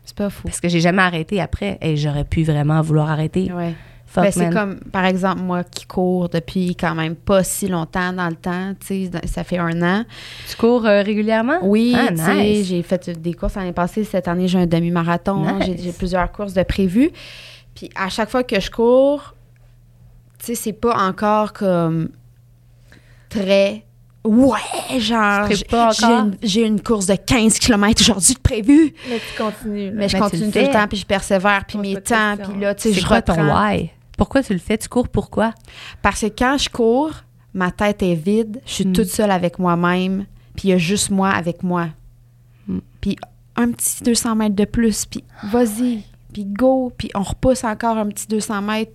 Speaker 2: C'est pas fou.
Speaker 3: Parce que j'ai jamais arrêté après. Et j'aurais pu vraiment vouloir arrêter.
Speaker 2: Ouais. Ben, c'est comme, par exemple, moi qui cours depuis quand même pas si longtemps dans le temps, tu sais, ça fait un an.
Speaker 3: Tu cours euh, régulièrement?
Speaker 2: Oui,
Speaker 3: Ah, nice.
Speaker 2: j'ai fait des courses l'année passée. Cette année, j'ai un demi-marathon.
Speaker 3: Nice.
Speaker 2: J'ai plusieurs courses de prévues. Puis à chaque fois que je cours, tu sais, c'est pas encore comme très. Ouais, genre, j'ai une, course de 15 km aujourd'hui de prévu.
Speaker 1: Mais tu continues. là.
Speaker 2: Mais je continue
Speaker 3: le
Speaker 2: tout le temps, puis je persévère, puis mes temps, puis là, tu sais, je
Speaker 3: quoi ton
Speaker 2: reprends.
Speaker 3: why? Pourquoi tu le fais? Tu cours pourquoi?
Speaker 2: Parce que quand je cours, ma tête est vide, je suis
Speaker 3: Mm.
Speaker 2: toute seule avec moi-même, puis il y a juste moi avec moi.
Speaker 3: Mm.
Speaker 2: Puis un petit 200 mètres de plus, puis vas-y, puis go, puis on repousse encore un petit 200 mètres.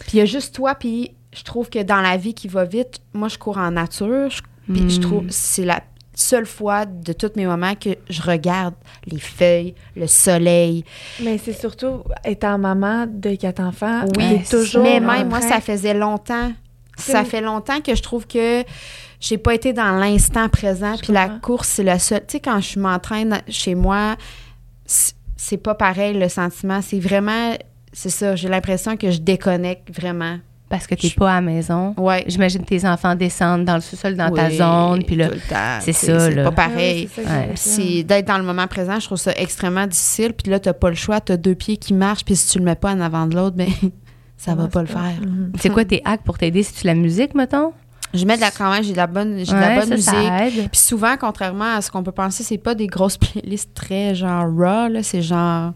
Speaker 2: Puis il y a juste toi, puis je trouve que dans la vie qui va vite, moi, je cours en nature, je- puis je trouve c'est la seule fois de tous mes moments que je regarde les feuilles, le soleil.
Speaker 1: Mais c'est surtout étant maman de quatre enfants.
Speaker 2: Oui,
Speaker 1: toujours.
Speaker 2: Mais même moi, ça faisait longtemps. Ça fait longtemps que je trouve que j'ai pas été dans l'instant présent. Puis la course, c'est le seul. Tu sais, quand je m'entraîne chez moi, c'est pas pareil le sentiment. C'est vraiment. C'est ça. J'ai l'impression que je déconnecte vraiment.
Speaker 3: Parce que tu n'es pas à la maison.
Speaker 2: Ouais.
Speaker 3: J'imagine tes enfants descendent dans le sous-sol dans ta zone. Puis là,
Speaker 2: tout le temps,
Speaker 3: c'est
Speaker 2: tu
Speaker 3: ça,
Speaker 2: C'est pas
Speaker 1: oui,
Speaker 2: pareil.
Speaker 3: Ouais.
Speaker 2: d'être dans le moment présent, je trouve ça extrêmement difficile. Puis là, t'as pas le choix, t'as deux pieds qui marchent, puis si tu le mets pas en avant de l'autre, ben ça va pas le faire.
Speaker 1: Mhm.
Speaker 3: c'est quoi tes hacks pour t'aider? Si tu la musique, mettons?
Speaker 2: Je mets de la quand même, j'ai de la bonne, j'ai de la
Speaker 3: Ouais,
Speaker 2: bonne
Speaker 3: ça,
Speaker 2: musique.
Speaker 3: ça aide.
Speaker 2: Puis souvent, contrairement à ce qu'on peut penser, c'est pas des grosses playlists très genre raw, là. C'est genre.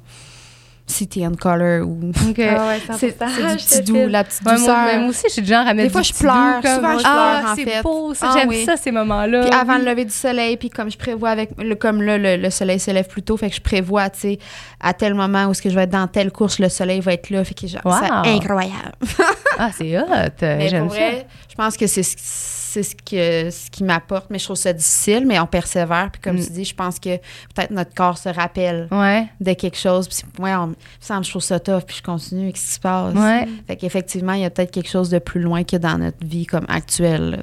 Speaker 2: City and Color ou.
Speaker 1: Ah ouais,
Speaker 2: C'est
Speaker 1: 100%.
Speaker 2: c'est
Speaker 1: Je
Speaker 2: du
Speaker 1: te
Speaker 2: petit doux, la petite
Speaker 3: Ouais, moi,
Speaker 2: douceur.
Speaker 3: mais moi aussi, je suis du genre à mettre
Speaker 2: Des fois,
Speaker 3: du
Speaker 2: je pleure.
Speaker 3: doux, comme-
Speaker 2: Souvent, je
Speaker 3: ah,
Speaker 2: pleure, en
Speaker 3: c'est beau.
Speaker 2: Ah
Speaker 3: J'aime
Speaker 2: oui.
Speaker 3: ça, ces moments-là.
Speaker 2: Puis avant
Speaker 3: Oui.
Speaker 2: le lever du soleil, puis comme je prévois avec le, comme là le, le soleil se lève plus tôt, fait que je prévois, tu sais, à tel moment où est-ce que je vais être dans telle course, le soleil va être là, fait que genre,
Speaker 3: Wow.
Speaker 2: c'est incroyable.
Speaker 3: Ah, c'est hot.
Speaker 2: Mais
Speaker 3: J'aime ça.
Speaker 2: Je pense que c'est ce, c'est ce, que, ce qui m'apporte, mais je trouve ça difficile, mais on persévère. Puis comme
Speaker 3: Mm.
Speaker 2: tu dis, je pense que peut-être notre corps se rappelle
Speaker 3: Ouais,
Speaker 2: de quelque chose. Puis ouais, on, il me trouve ça tough, puis je continue. Qu'est-ce qui se passe?
Speaker 3: ouais.
Speaker 2: Fait qu'effectivement, il y a peut-être quelque chose de plus loin que dans notre vie comme actuelle. là.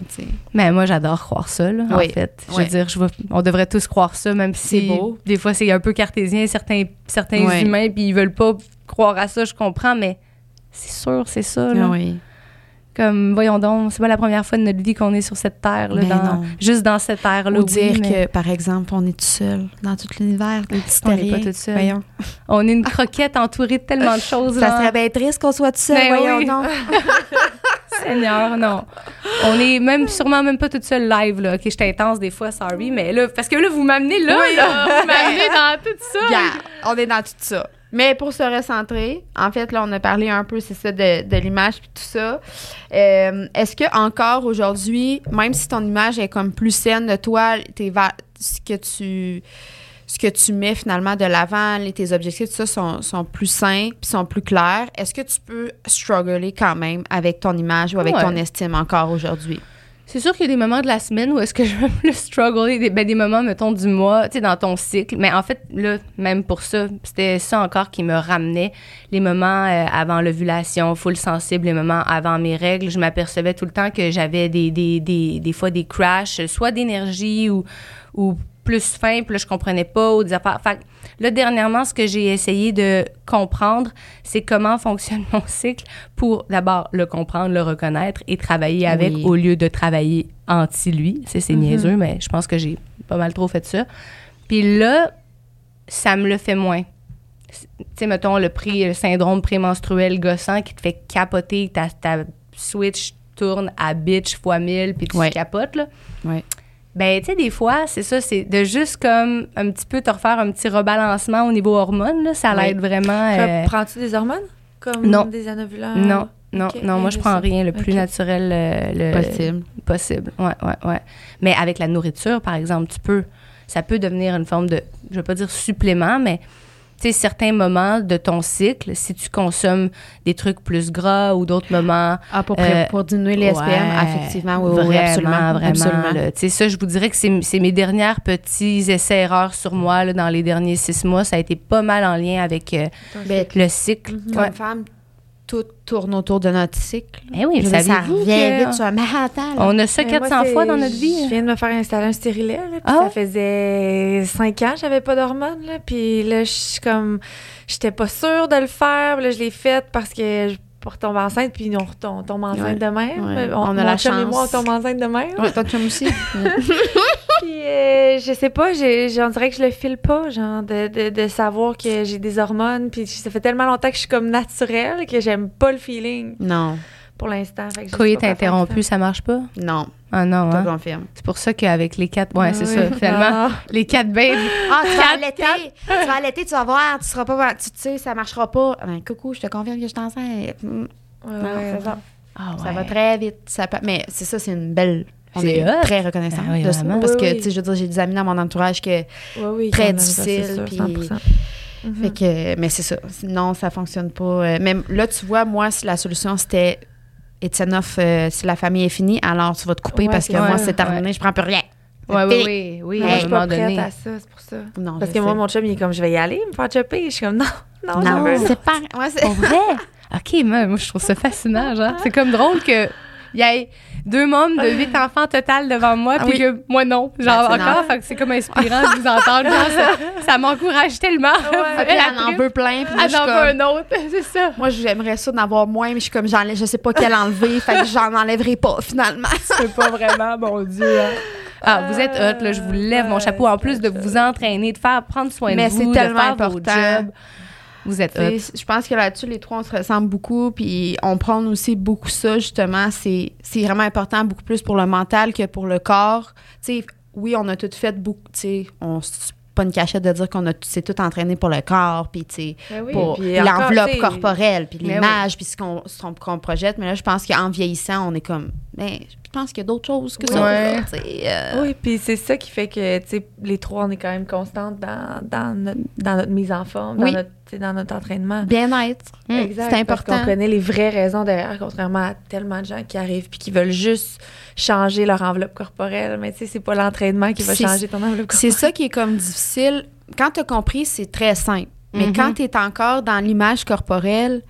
Speaker 3: Mais moi, j'adore croire ça, là,
Speaker 2: Oui.
Speaker 3: en fait. Je
Speaker 2: Ouais.
Speaker 3: veux dire, je on devrait tous croire ça, même si
Speaker 2: C'est beau.
Speaker 3: des fois, c'est un peu cartésien, certains, certains
Speaker 2: Ouais.
Speaker 3: humains, puis ils veulent pas croire à ça, je comprends, mais c'est sûr, c'est ça. Là.
Speaker 2: Oui.
Speaker 3: Comme, voyons donc, c'est pas la première fois de notre vie qu'on est sur cette terre, là,
Speaker 2: Mais
Speaker 3: dans- juste dans cette terre-là.
Speaker 2: Ou
Speaker 3: oui,
Speaker 2: dire
Speaker 3: mais
Speaker 2: que, par exemple, on est tout seul dans tout l'univers.
Speaker 3: On n'est pas tout seul.
Speaker 2: Voyons.
Speaker 3: On est une croquette entourée de tellement de choses.
Speaker 2: Ça
Speaker 3: là.
Speaker 2: serait bien triste qu'on soit tout seul.
Speaker 3: Ben
Speaker 2: voyons
Speaker 3: oui.
Speaker 2: donc.
Speaker 3: Seigneur, non. On est même sûrement même pas toute seule live là. OK, je intense des fois, sorry, mais là parce que là vous m'amenez là, là, vous m'amenez dans tout ça.
Speaker 2: Regarde, on est dans tout ça. Mais pour se recentrer, en fait, là, on a parlé un peu, c'est ça, de, de l'image puis tout ça. Euh, Est-ce que encore aujourd'hui, même si ton image est comme plus saine de toi, tes va- ce que tu ce que tu mets finalement de l'avant, tes objectifs, tout ça sont, sont plus sains puis sont plus clairs. Est-ce que tu peux struggler quand même avec ton image ou avec
Speaker 3: Ouais.
Speaker 2: ton estime encore aujourd'hui?
Speaker 3: C'est sûr qu'il y a des moments de la semaine où est-ce que je vais plus struggler, des, ben, des moments, mettons, du mois, tu sais, dans ton cycle. Mais en fait, là, même pour ça, c'était ça encore qui me ramenait. Les moments euh, avant l'ovulation, full sensible, les moments avant mes règles, je m'apercevais tout le temps que j'avais des, des, fois des crashs, soit d'énergie ou plus faim, puis là, je comprenais pas, ou des affaires. Fait là, dernièrement, ce que j'ai essayé de comprendre, c'est comment fonctionne mon cycle pour d'abord le comprendre, le reconnaître et travailler avec
Speaker 2: Oui.
Speaker 3: au lieu de travailler anti-lui. C'est c'est
Speaker 1: Mhm.
Speaker 3: niaiseux, mais je pense que j'ai pas mal trop fait ça. Puis là, ça me le fait moins. Tu sais, mettons, le, pré, le syndrome prémenstruel gossant qui te fait capoter, ta, ta switch tourne à bitch fois 1000, puis tu
Speaker 2: Ouais.
Speaker 3: capotes, là.
Speaker 2: Ouais.
Speaker 3: Ben, tu sais, des fois, c'est ça, c'est de juste comme un petit peu te refaire un petit rebalancement au niveau hormones, là, ça
Speaker 2: Oui.
Speaker 3: l'aide vraiment. euh,
Speaker 1: Prends-tu des hormones? Comme
Speaker 3: Non.
Speaker 1: des anovulants?
Speaker 3: non, non, non, moi, je prends rien, le plus naturel euh, le,
Speaker 2: Possible.
Speaker 3: possible. Ouais, ouais, ouais. Mais avec la nourriture, par exemple, tu peux, ça peut devenir une forme de, je veux pas dire supplément, mais certains moments de ton cycle, si tu consommes des trucs plus gras ou d'autres moments.
Speaker 2: Ah, pour,
Speaker 3: Euh,
Speaker 2: pour diminuer les SPM,
Speaker 3: ouais,
Speaker 2: effectivement, oui, oui,
Speaker 3: vraiment,
Speaker 2: oui, absolument.
Speaker 3: Vraiment,
Speaker 2: absolument.
Speaker 3: là. Tu sais, ça, je vous dirais que c'est c'est mes dernières petits essais-erreurs sur moi là, dans les derniers six mois. Ça a été pas mal en lien avec euh, le cycle.
Speaker 2: Comme
Speaker 3: Ouais.
Speaker 2: femme, tout tourne autour de notre cycle.
Speaker 3: Eh oui,
Speaker 2: ça revient
Speaker 3: que-
Speaker 2: vite sur un marathon. là.
Speaker 3: On a ça
Speaker 1: Mais moi,
Speaker 3: 400 fois dans notre vie.
Speaker 1: Je viens de me faire installer un stérilet. Là, puis
Speaker 3: Ah
Speaker 1: ça
Speaker 3: ouais?
Speaker 1: faisait cinq ans que j'avais pas d'hormones. Là, puis là, je suis comme... J'étais pas sûre de le faire. puis Là, je l'ai fait parce que je pour tomber enceinte, puis on retombe, tombe enceinte
Speaker 2: Ouais.
Speaker 1: de même.
Speaker 2: Ouais.
Speaker 1: On,
Speaker 2: On a la
Speaker 1: chum et moi, on
Speaker 2: chance.
Speaker 1: tombe enceinte de même.
Speaker 2: Ouais, toi, tu aimes aussi?
Speaker 1: Puis, euh, je sais pas, on dirait que je le file pas, genre, de, de, de savoir que j'ai des hormones. Puis ça fait tellement longtemps que je suis comme naturelle que j'aime pas le feeling
Speaker 2: non.
Speaker 1: pour l'instant. Avec
Speaker 3: interrompu, ça marche pas?
Speaker 2: Non,
Speaker 3: Ah non,
Speaker 2: je te
Speaker 3: hein?
Speaker 2: confirme.
Speaker 3: C'est pour ça qu'avec les quatre. Ouais,
Speaker 1: Ah
Speaker 3: c'est
Speaker 1: oui.
Speaker 3: ça. Finalement,
Speaker 1: Ah.
Speaker 3: les quatre babes.
Speaker 2: Ah, tu vas
Speaker 3: Quatre,
Speaker 2: allaiter. Tu vas allaiter, tu vas voir. Tu seras pas. Tu tu sais, ça marchera pas. Ben, coucou, je te confirme que je suis enceinte. Mm,
Speaker 1: Ouais, ouais,
Speaker 2: c'est ça.
Speaker 3: Ah
Speaker 2: Ça va très vite. Ça peut- Mais c'est ça, c'est une belle. On est très reconnaissant
Speaker 3: Ah oui,
Speaker 2: de ça. Parce
Speaker 1: Oui,
Speaker 2: que, tu sais, je veux dire, j'ai des amis dans mon entourage que.
Speaker 1: Ouais, oui,
Speaker 2: Très difficile,
Speaker 1: sûr,
Speaker 2: puis-
Speaker 1: 100%. Mhm.
Speaker 2: Fait que, mais c'est ça. Non, ça fonctionne pas. Euh, Même là, tu vois, moi, si la solution c'était It's enough, euh, si la famille est finie, alors tu vas te couper
Speaker 1: Ouais,
Speaker 2: parce que moi, c'est terminé, je prends plus rien.
Speaker 3: Ouais, oui, oui, oui.
Speaker 1: Moi, je suis pas prête
Speaker 3: donné.
Speaker 1: à ça, c'est pour ça.
Speaker 2: Non,
Speaker 1: Parce que moi, mon chum, il est comme, je vais y aller, me faire choper. Je suis comme, non, non,
Speaker 2: Non, c'est pas. Ouais, c'est-
Speaker 3: vrai? OK, moi, moi, je trouve ça fascinant, genre. C'est comme drôle que il y ait deux mômes de huit enfants total devant moi,
Speaker 2: Ah
Speaker 3: puis
Speaker 2: oui.
Speaker 3: que moi, non. Genre,
Speaker 2: Ben,
Speaker 3: encore, fait que c'est comme inspirant de vous entendre. Genre, ça, ça m'encourage tellement.
Speaker 2: Puis elle en veut plein. Puis moi,
Speaker 3: Elle en veut un autre, c'est ça.
Speaker 2: Moi, j'aimerais ça d'en avoir moins, mais je suis comme, j'enlève, je sais pas quelle enlever, fait que j'en enlèverai pas, finalement.
Speaker 3: C'est pas vraiment, mon Dieu. hein. Ah, vous êtes hot, là, je vous lève mon chapeau. En plus de vous entraîner, de faire prendre soin
Speaker 2: Mais
Speaker 3: de
Speaker 2: c'est
Speaker 3: vous,
Speaker 2: tellement
Speaker 3: de faire vos
Speaker 2: important.
Speaker 3: jobs. Vous êtes
Speaker 2: sais, Je pense que là-dessus, les trois, on se ressemble beaucoup, puis on prend aussi beaucoup ça, justement. C'est c'est vraiment important, beaucoup plus pour le mental que pour le corps. Tu sais, oui, on a tout fait beaucoup, tu sais, on pas une cachette de dire qu'on a s'est tout entraîné pour le corps, puis tu sais,
Speaker 1: Ben oui,
Speaker 2: pour l'enveloppe corporelle, puis
Speaker 3: Mais
Speaker 2: l'image, puis ce qu'on projette. Mais là, je pense qu'en vieillissant, on est comme, mais je pense qu'il y a d'autres choses que ça.
Speaker 3: Ouais.
Speaker 2: euh,
Speaker 1: Oui, puis c'est ça qui fait que, tu sais, les trois, on est quand même constantes dans, dans, notre, dans notre mise en forme, dans, notre, dans entraînement.
Speaker 2: Bien-être.
Speaker 1: Exact.
Speaker 2: C'est
Speaker 1: Parce
Speaker 2: important.
Speaker 1: qu'on connaît les vraies raisons derrière, contrairement à tellement de gens qui arrivent puis qui veulent juste changer leur enveloppe corporelle. Mais tu sais, c'est pas l'entraînement qui va
Speaker 2: C'est-
Speaker 1: changer ton enveloppe
Speaker 2: C'est
Speaker 1: corporelle.
Speaker 2: ça qui est comme difficile. Quand tu as compris, c'est très simple. Mais
Speaker 3: Mhm.
Speaker 2: quand tu es encore dans l'image corporelle,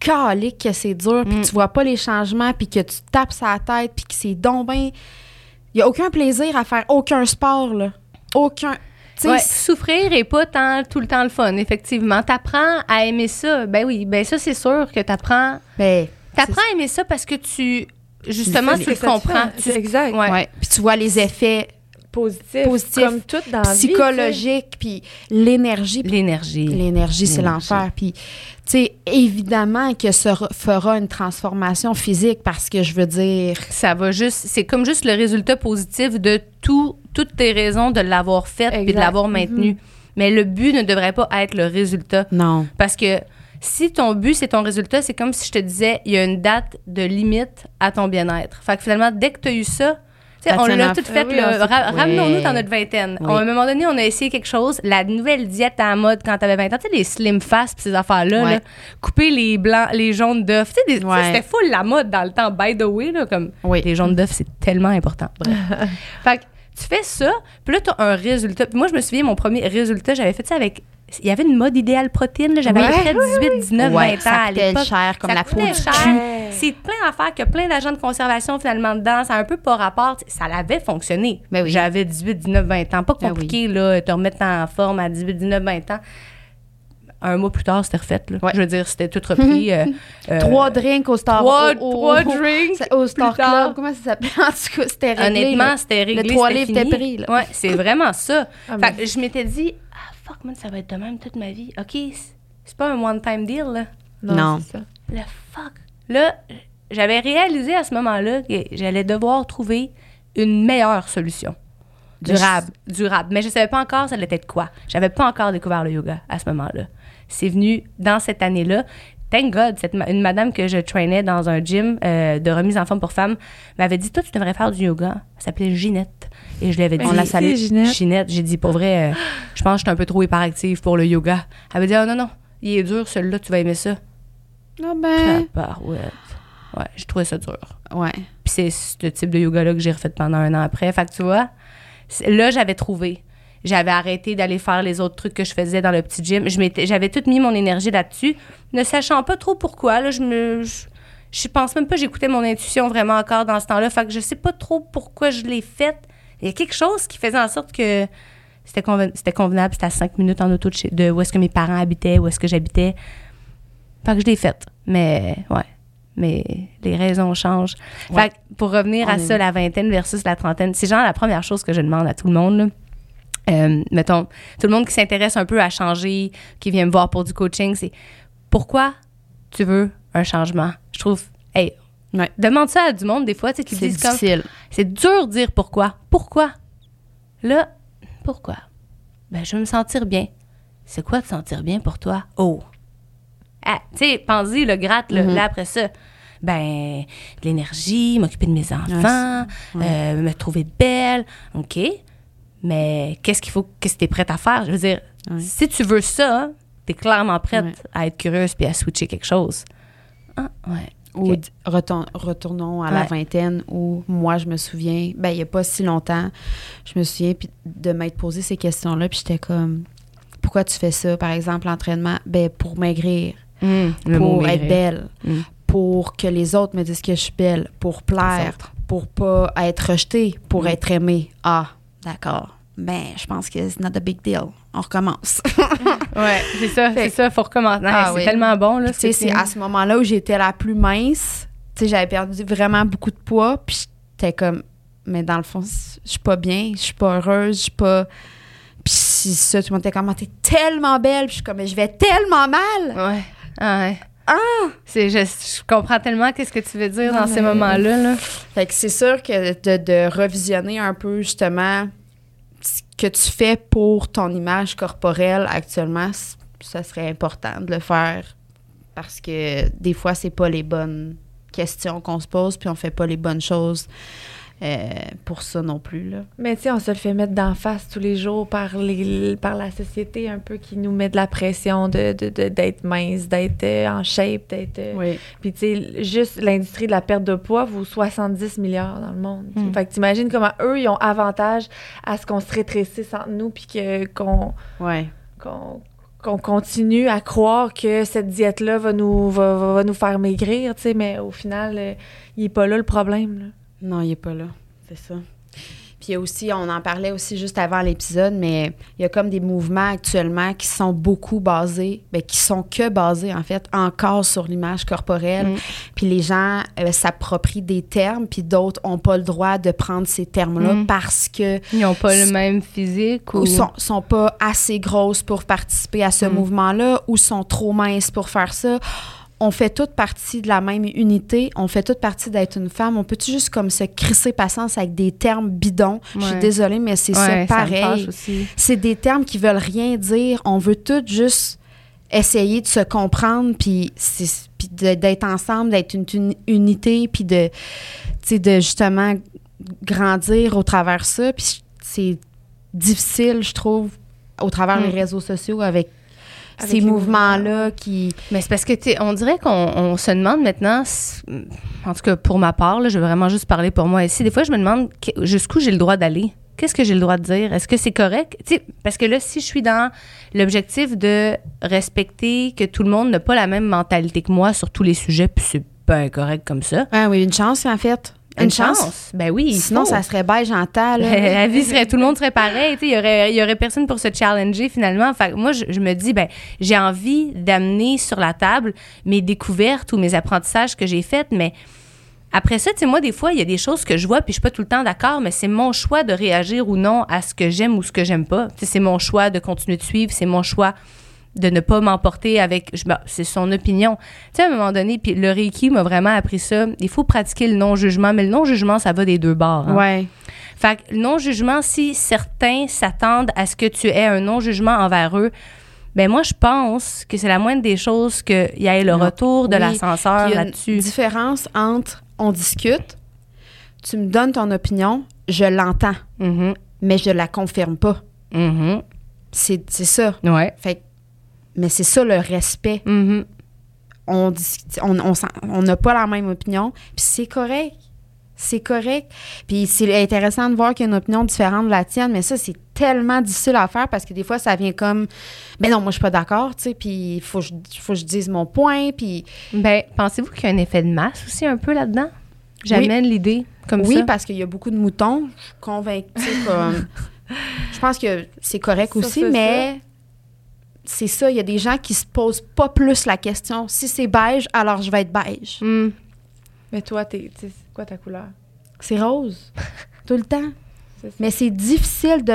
Speaker 2: calique que c'est dur, puis
Speaker 3: Mm.
Speaker 2: tu vois pas les changements, puis que tu tapes sa tête, puis que c'est donc ben... Il y a aucun plaisir à faire aucun sport, là. Aucun...
Speaker 3: Ouais, souffrir est pas tant, tout le temps le fun, effectivement. T'apprends à aimer ça. Ben oui, ben ça, c'est sûr que t'apprends.
Speaker 2: ben,
Speaker 3: T'apprends à aimer ça parce que tu. Justement, tu le comprends.
Speaker 1: tu. Exact.
Speaker 3: Ouais.
Speaker 2: ouais. Puis tu vois les effets
Speaker 1: Positif.
Speaker 2: Positif.
Speaker 1: Comme tout dans
Speaker 2: psychologiques, puis l'énergie, puis
Speaker 3: L'énergie.
Speaker 2: L'énergie, c'est l'enfer. Puis, tu sais, évidemment que ça fera une transformation physique parce que je veux dire.
Speaker 3: Ça va juste. C'est comme juste le résultat positif de tout, toutes tes raisons de l'avoir fait et de l'avoir maintenu. Mais le but ne devrait pas être le résultat.
Speaker 2: Non.
Speaker 3: Parce que si ton but, c'est ton résultat, c'est comme si je te disais, il y a une date de limite à ton bien-être. Fait que finalement, dès que tu as eu ça, on l'a tout fait.
Speaker 1: Ah oui,
Speaker 3: là. Ra-
Speaker 2: Oui.
Speaker 3: Ramenons-nous dans notre vingtaine.
Speaker 2: Oui.
Speaker 3: À un moment donné, on a essayé quelque chose. La nouvelle diète à la mode quand tu avais 20 ans, tu sais, les slim fast ces affaires-là, là. couper les blancs, les jaunes d'œufs. Tu sais, c'était full la mode dans le temps, by the way, là, comme
Speaker 2: Oui.
Speaker 3: les jaunes d'œufs, c'est tellement important. Bref. fait que tu fais ça, puis là, tu as un résultat. Puis moi, je me souviens, mon premier résultat, j'avais fait ça avec. Il y avait une mode idéale protéine, là. j'avais à peu près 18, 19,
Speaker 2: Ouais,
Speaker 3: 20
Speaker 2: ça
Speaker 3: ans à l'époque.
Speaker 2: cher comme
Speaker 3: Ça
Speaker 2: la peau du cul.
Speaker 3: C'est plein d'affaires que plein d'agents de conservation finalement dedans. Ça a un peu pas rapport. Ça l'avait fonctionné.
Speaker 2: Ben oui.
Speaker 3: J'avais 18, 19, 20 ans. Pas
Speaker 2: Ben
Speaker 3: compliqué, là, te remettre en forme à 18, 19, 20 ans. Un mois plus tard, c'était refait. Là.
Speaker 2: Ouais.
Speaker 3: Je veux dire, c'était tout repris. euh, euh,
Speaker 2: Trois drinks au Star
Speaker 3: trois,
Speaker 2: au-
Speaker 3: trois drinks.
Speaker 2: Au Star
Speaker 3: tard.
Speaker 2: Club. Comment ça s'appelle? En tout cas, c'était réglé.
Speaker 3: Honnêtement, c'était réglé.
Speaker 2: Le trois
Speaker 3: c'était
Speaker 2: livres était pris, là.
Speaker 3: Ouais, c'est vraiment ça.
Speaker 1: Ah,
Speaker 3: Fait
Speaker 1: mais-
Speaker 3: que je m'étais dit, ah fuck, man, ça va être de même toute ma vie. OK, c'est- pas un one-time deal, là.
Speaker 1: Non,
Speaker 2: Non.
Speaker 1: ça.
Speaker 3: Le fuck. Là, j'avais réalisé à ce moment-là que j'allais devoir trouver une meilleure solution.
Speaker 2: Durable.
Speaker 3: Je- durable. Mais je savais pas encore ça allait être quoi. J'avais pas encore découvert le yoga à ce moment-là. C'est venu dans cette année-là. Thank God, cette ma- une madame que je traînais dans un gym euh, de remise en forme pour femmes m'avait dit Toi, tu devrais faire du yoga. Elle s'appelait Ginette. Et je lui avais dit
Speaker 1: On la salue, Ginette.
Speaker 3: Ginette, j'ai dit Pour vrai, euh, je pense que je suis un peu trop hyperactive pour le yoga. Elle avait dit Ah non, non, il est dur, celui-là, tu vas aimer ça.
Speaker 2: Ah ben.
Speaker 3: Tabarouette. Ouais, j'ai trouvé ça dur.
Speaker 2: Ouais.
Speaker 3: Puis c'est ce type de yoga-là que j'ai refait pendant un an après. Fait que tu vois, là, j'avais trouvé. J'avais arrêté d'aller faire les autres trucs que je faisais dans le petit gym. Je m'étais, j'avais tout mis mon énergie là-dessus, ne sachant pas trop pourquoi. Là, je me, je, je pense même pas que j'écoutais mon intuition vraiment encore dans ce temps-là. Fait que je sais pas trop pourquoi je l'ai faite. Il y a quelque chose qui faisait en sorte que c'était, conven- c'était convenable. C'était à cinq minutes en auto de, chez- de où est-ce que mes parents habitaient, où est-ce que j'habitais. Fait que je l'ai faite. Mais, ouais. Mais les raisons changent.
Speaker 2: Ouais.
Speaker 3: Fait que pour revenir
Speaker 2: On
Speaker 3: à ça, la vingtaine versus la trentaine, c'est genre la première chose que je demande à tout le monde. là. Euh, mettons, tout le monde qui s'intéresse un peu à changer, qui vient me voir pour du coaching, c'est pourquoi tu veux un changement? Je trouve, hey,
Speaker 2: Ouais.
Speaker 3: demande ça à du monde des fois, tu sais, qui
Speaker 2: C'est
Speaker 3: disent comme,
Speaker 2: difficile.
Speaker 3: c'est dur de dire pourquoi. Pourquoi? Là, pourquoi? Ben, je veux me sentir bien. C'est quoi de sentir bien pour toi? Oh! Ah, tu sais, pense-y, le gratte, là,
Speaker 2: Mhm.
Speaker 3: là, après ça. Ben, de l'énergie, m'occuper de mes enfants,
Speaker 2: Ouais.
Speaker 3: euh, me trouver belle. OK. Mais qu'est-ce qu'il faut, qu'est-ce que tu es prête à faire? Je veux dire, si tu veux ça, tu es clairement prête à être curieuse puis à switcher quelque chose. Ah, ouais.
Speaker 2: Ou retourn- retournons à la vingtaine où moi, je me souviens, ben, il n'y a pas si longtemps, je me souviens puis de m'être posé ces questions-là, puis j'étais comme, pourquoi tu fais ça, par exemple, l'entraînement? Ben, pour maigrir,
Speaker 3: mot
Speaker 2: pour être belle,
Speaker 3: Mm.
Speaker 2: pour que les autres me disent que je suis belle, pour plaire, pour pas être rejetée, pour
Speaker 3: Mm.
Speaker 2: être aimée. Ah, d'accord. Ben, je pense que c'est not a big deal. On recommence.
Speaker 3: Ouais, c'est ça, c'est ça, faut recommencer.
Speaker 2: Ah
Speaker 3: c'est
Speaker 2: oui.
Speaker 3: tellement bon, là.
Speaker 2: Puis, tu sais, c'est à ce moment-là où j'étais la plus mince. Tu sais, j'avais perdu vraiment beaucoup de poids. Puis j'étais comme, mais dans le fond, je suis pas bien, je suis pas heureuse, je suis pas. Puis c'est ça, tout le monde était comme, Ah, t'es tellement belle. Puis je suis comme, mais je vais tellement mal.
Speaker 3: Ouais. Ah, ouais.
Speaker 2: Ah!
Speaker 3: C'est, je, je comprends tellement qu'est-ce que tu veux dire dans ces moments-là. Là.
Speaker 2: Fait que c'est sûr que de, de revisionner un peu, justement, que tu fais pour ton image corporelle actuellement, ça serait important de le faire parce que des fois, c'est pas les bonnes questions qu'on se pose, puis on fait pas les bonnes choses euh, pour ça non plus. Là.
Speaker 1: Mais tu sais, on se le fait mettre d'en face tous les jours par, les, par la société un peu qui nous met de la pression de, de- de- d'être mince, d'être euh, en shape, d'être... euh,
Speaker 2: Oui.
Speaker 1: Puis tu sais, juste l'industrie de la perte de poids vaut 70 milliards dans le monde.
Speaker 3: Mm.
Speaker 1: Fait que t'imagines comment eux, ils ont avantage à ce qu'on se rétrécisse entre nous puis que, qu'on,
Speaker 2: Ouais.
Speaker 1: qu'on, qu'on continue à croire que cette diète-là va nous, va, va- nous faire maigrir, tu sais, mais au final, euh, il est pas là le problème. là.
Speaker 2: Non, il est pas là. C'est ça. Puis il y a aussi, on en parlait aussi juste avant l'épisode, mais il y a comme des mouvements actuellement qui sont beaucoup basés, ben, qui sont que basés, en fait, encore sur l'image corporelle.
Speaker 3: Mm.
Speaker 2: Puis les gens euh, s'approprient des termes, puis d'autres n'ont pas le droit de prendre ces termes-là
Speaker 3: Mm.
Speaker 2: parce que
Speaker 3: Ils n'ont pas le même physique ou.
Speaker 2: ou sont, sont pas assez grosses pour participer à ce
Speaker 3: Mm.
Speaker 2: mouvement-là ou sont trop minces pour faire ça. On fait toute partie de la même unité, on fait toute partie d'être une femme. On peut-tu juste comme se crisser patience avec des termes bidons? Je suis désolée, mais c'est
Speaker 3: Ouais,
Speaker 2: ça pareil. C'est des termes qui veulent rien dire. On veut tout juste essayer de se comprendre, puis de- d'être ensemble, d'être une, une unité, puis de, de justement grandir au travers ça. Puis c'est difficile, je trouve, au travers
Speaker 3: Mm.
Speaker 2: des réseaux sociaux Avec ces mouvements-là qui...
Speaker 3: Mais c'est parce que, on dirait qu'on on se demande maintenant, en tout cas pour ma part, là, je vais vraiment juste parler pour moi ici. Des fois, je me demande jusqu'où j'ai le droit d'aller. Qu'est-ce que j'ai le droit de dire? Est-ce que c'est correct? Tu sais, parce que là, si je suis dans l'objectif de respecter que tout le monde n'a pas la même mentalité que moi sur tous les sujets, puis c'est pas incorrect comme ça.
Speaker 2: Ah oui, une chance, en fait.
Speaker 3: Une, chance. Ben oui.
Speaker 2: Sinon,
Speaker 3: faut.
Speaker 2: ça serait beige en là.
Speaker 3: la vie serait tout le monde serait pareil il y aurait y aurait personne pour se challenger finalement fait moi je, je me dis ben j'ai envie d'amener sur la table mes découvertes ou mes apprentissages que j'ai faits mais après ça, tu sais, moi, des fois, il y a des choses que je vois, puis je suis pas tout le temps d'accord, mais c'est mon choix de réagir ou non à ce que j'aime ou ce que j'aime pas. Tu sais, c'est mon choix de continuer de suivre, c'est mon choix de ne pas m'emporter avec. ben, c'est son opinion. Tu sais, à un moment donné, puis le Reiki m'a vraiment appris ça. Il faut pratiquer le non-jugement, mais le non-jugement, ça va des deux bords. hein.
Speaker 2: Ouais.
Speaker 3: Fait que le non-jugement, si certains s'attendent à ce que tu aies un non-jugement envers eux, ben moi, je pense que c'est la moindre des choses qu'il y ait le retour de
Speaker 2: Oui.
Speaker 3: l'ascenseur
Speaker 2: Puis il y a
Speaker 3: là-dessus.
Speaker 2: une différence entre on discute, tu me donnes ton opinion, je l'entends,
Speaker 3: Mhm.
Speaker 2: mais je la confirme pas.
Speaker 3: Mhm.
Speaker 2: C'est c'est ça.
Speaker 3: Ouais.
Speaker 2: Fait que- mais c'est ça le respect.
Speaker 3: Mhm.
Speaker 2: On discute- on on n'a pas la même opinion, puis c'est correct. C'est correct. Puis c'est intéressant de voir qu'il y a une opinion différente de la tienne, mais ça, c'est tellement difficile à faire parce que des fois, ça vient comme, ben non, moi, je suis pas d'accord, tu sais, puis il faut, que je- faut que je dise mon point, puis
Speaker 3: Ben, pensez-vous qu'il y a un effet de masse aussi un peu là-dedans? J'amène l'idée comme
Speaker 2: oui,
Speaker 3: ça.
Speaker 2: parce qu'il y a beaucoup de moutons. Je suis convaincue. comme- je pense que c'est correct
Speaker 1: Ça,
Speaker 2: aussi, mais c'est ça. Il y a des gens qui se posent pas plus la question. Si c'est beige, alors je vais être beige.
Speaker 3: Hmm.
Speaker 1: Mais toi, t'es, c'est quoi ta couleur?
Speaker 2: C'est rose. Tout le temps. Mais c'est difficile de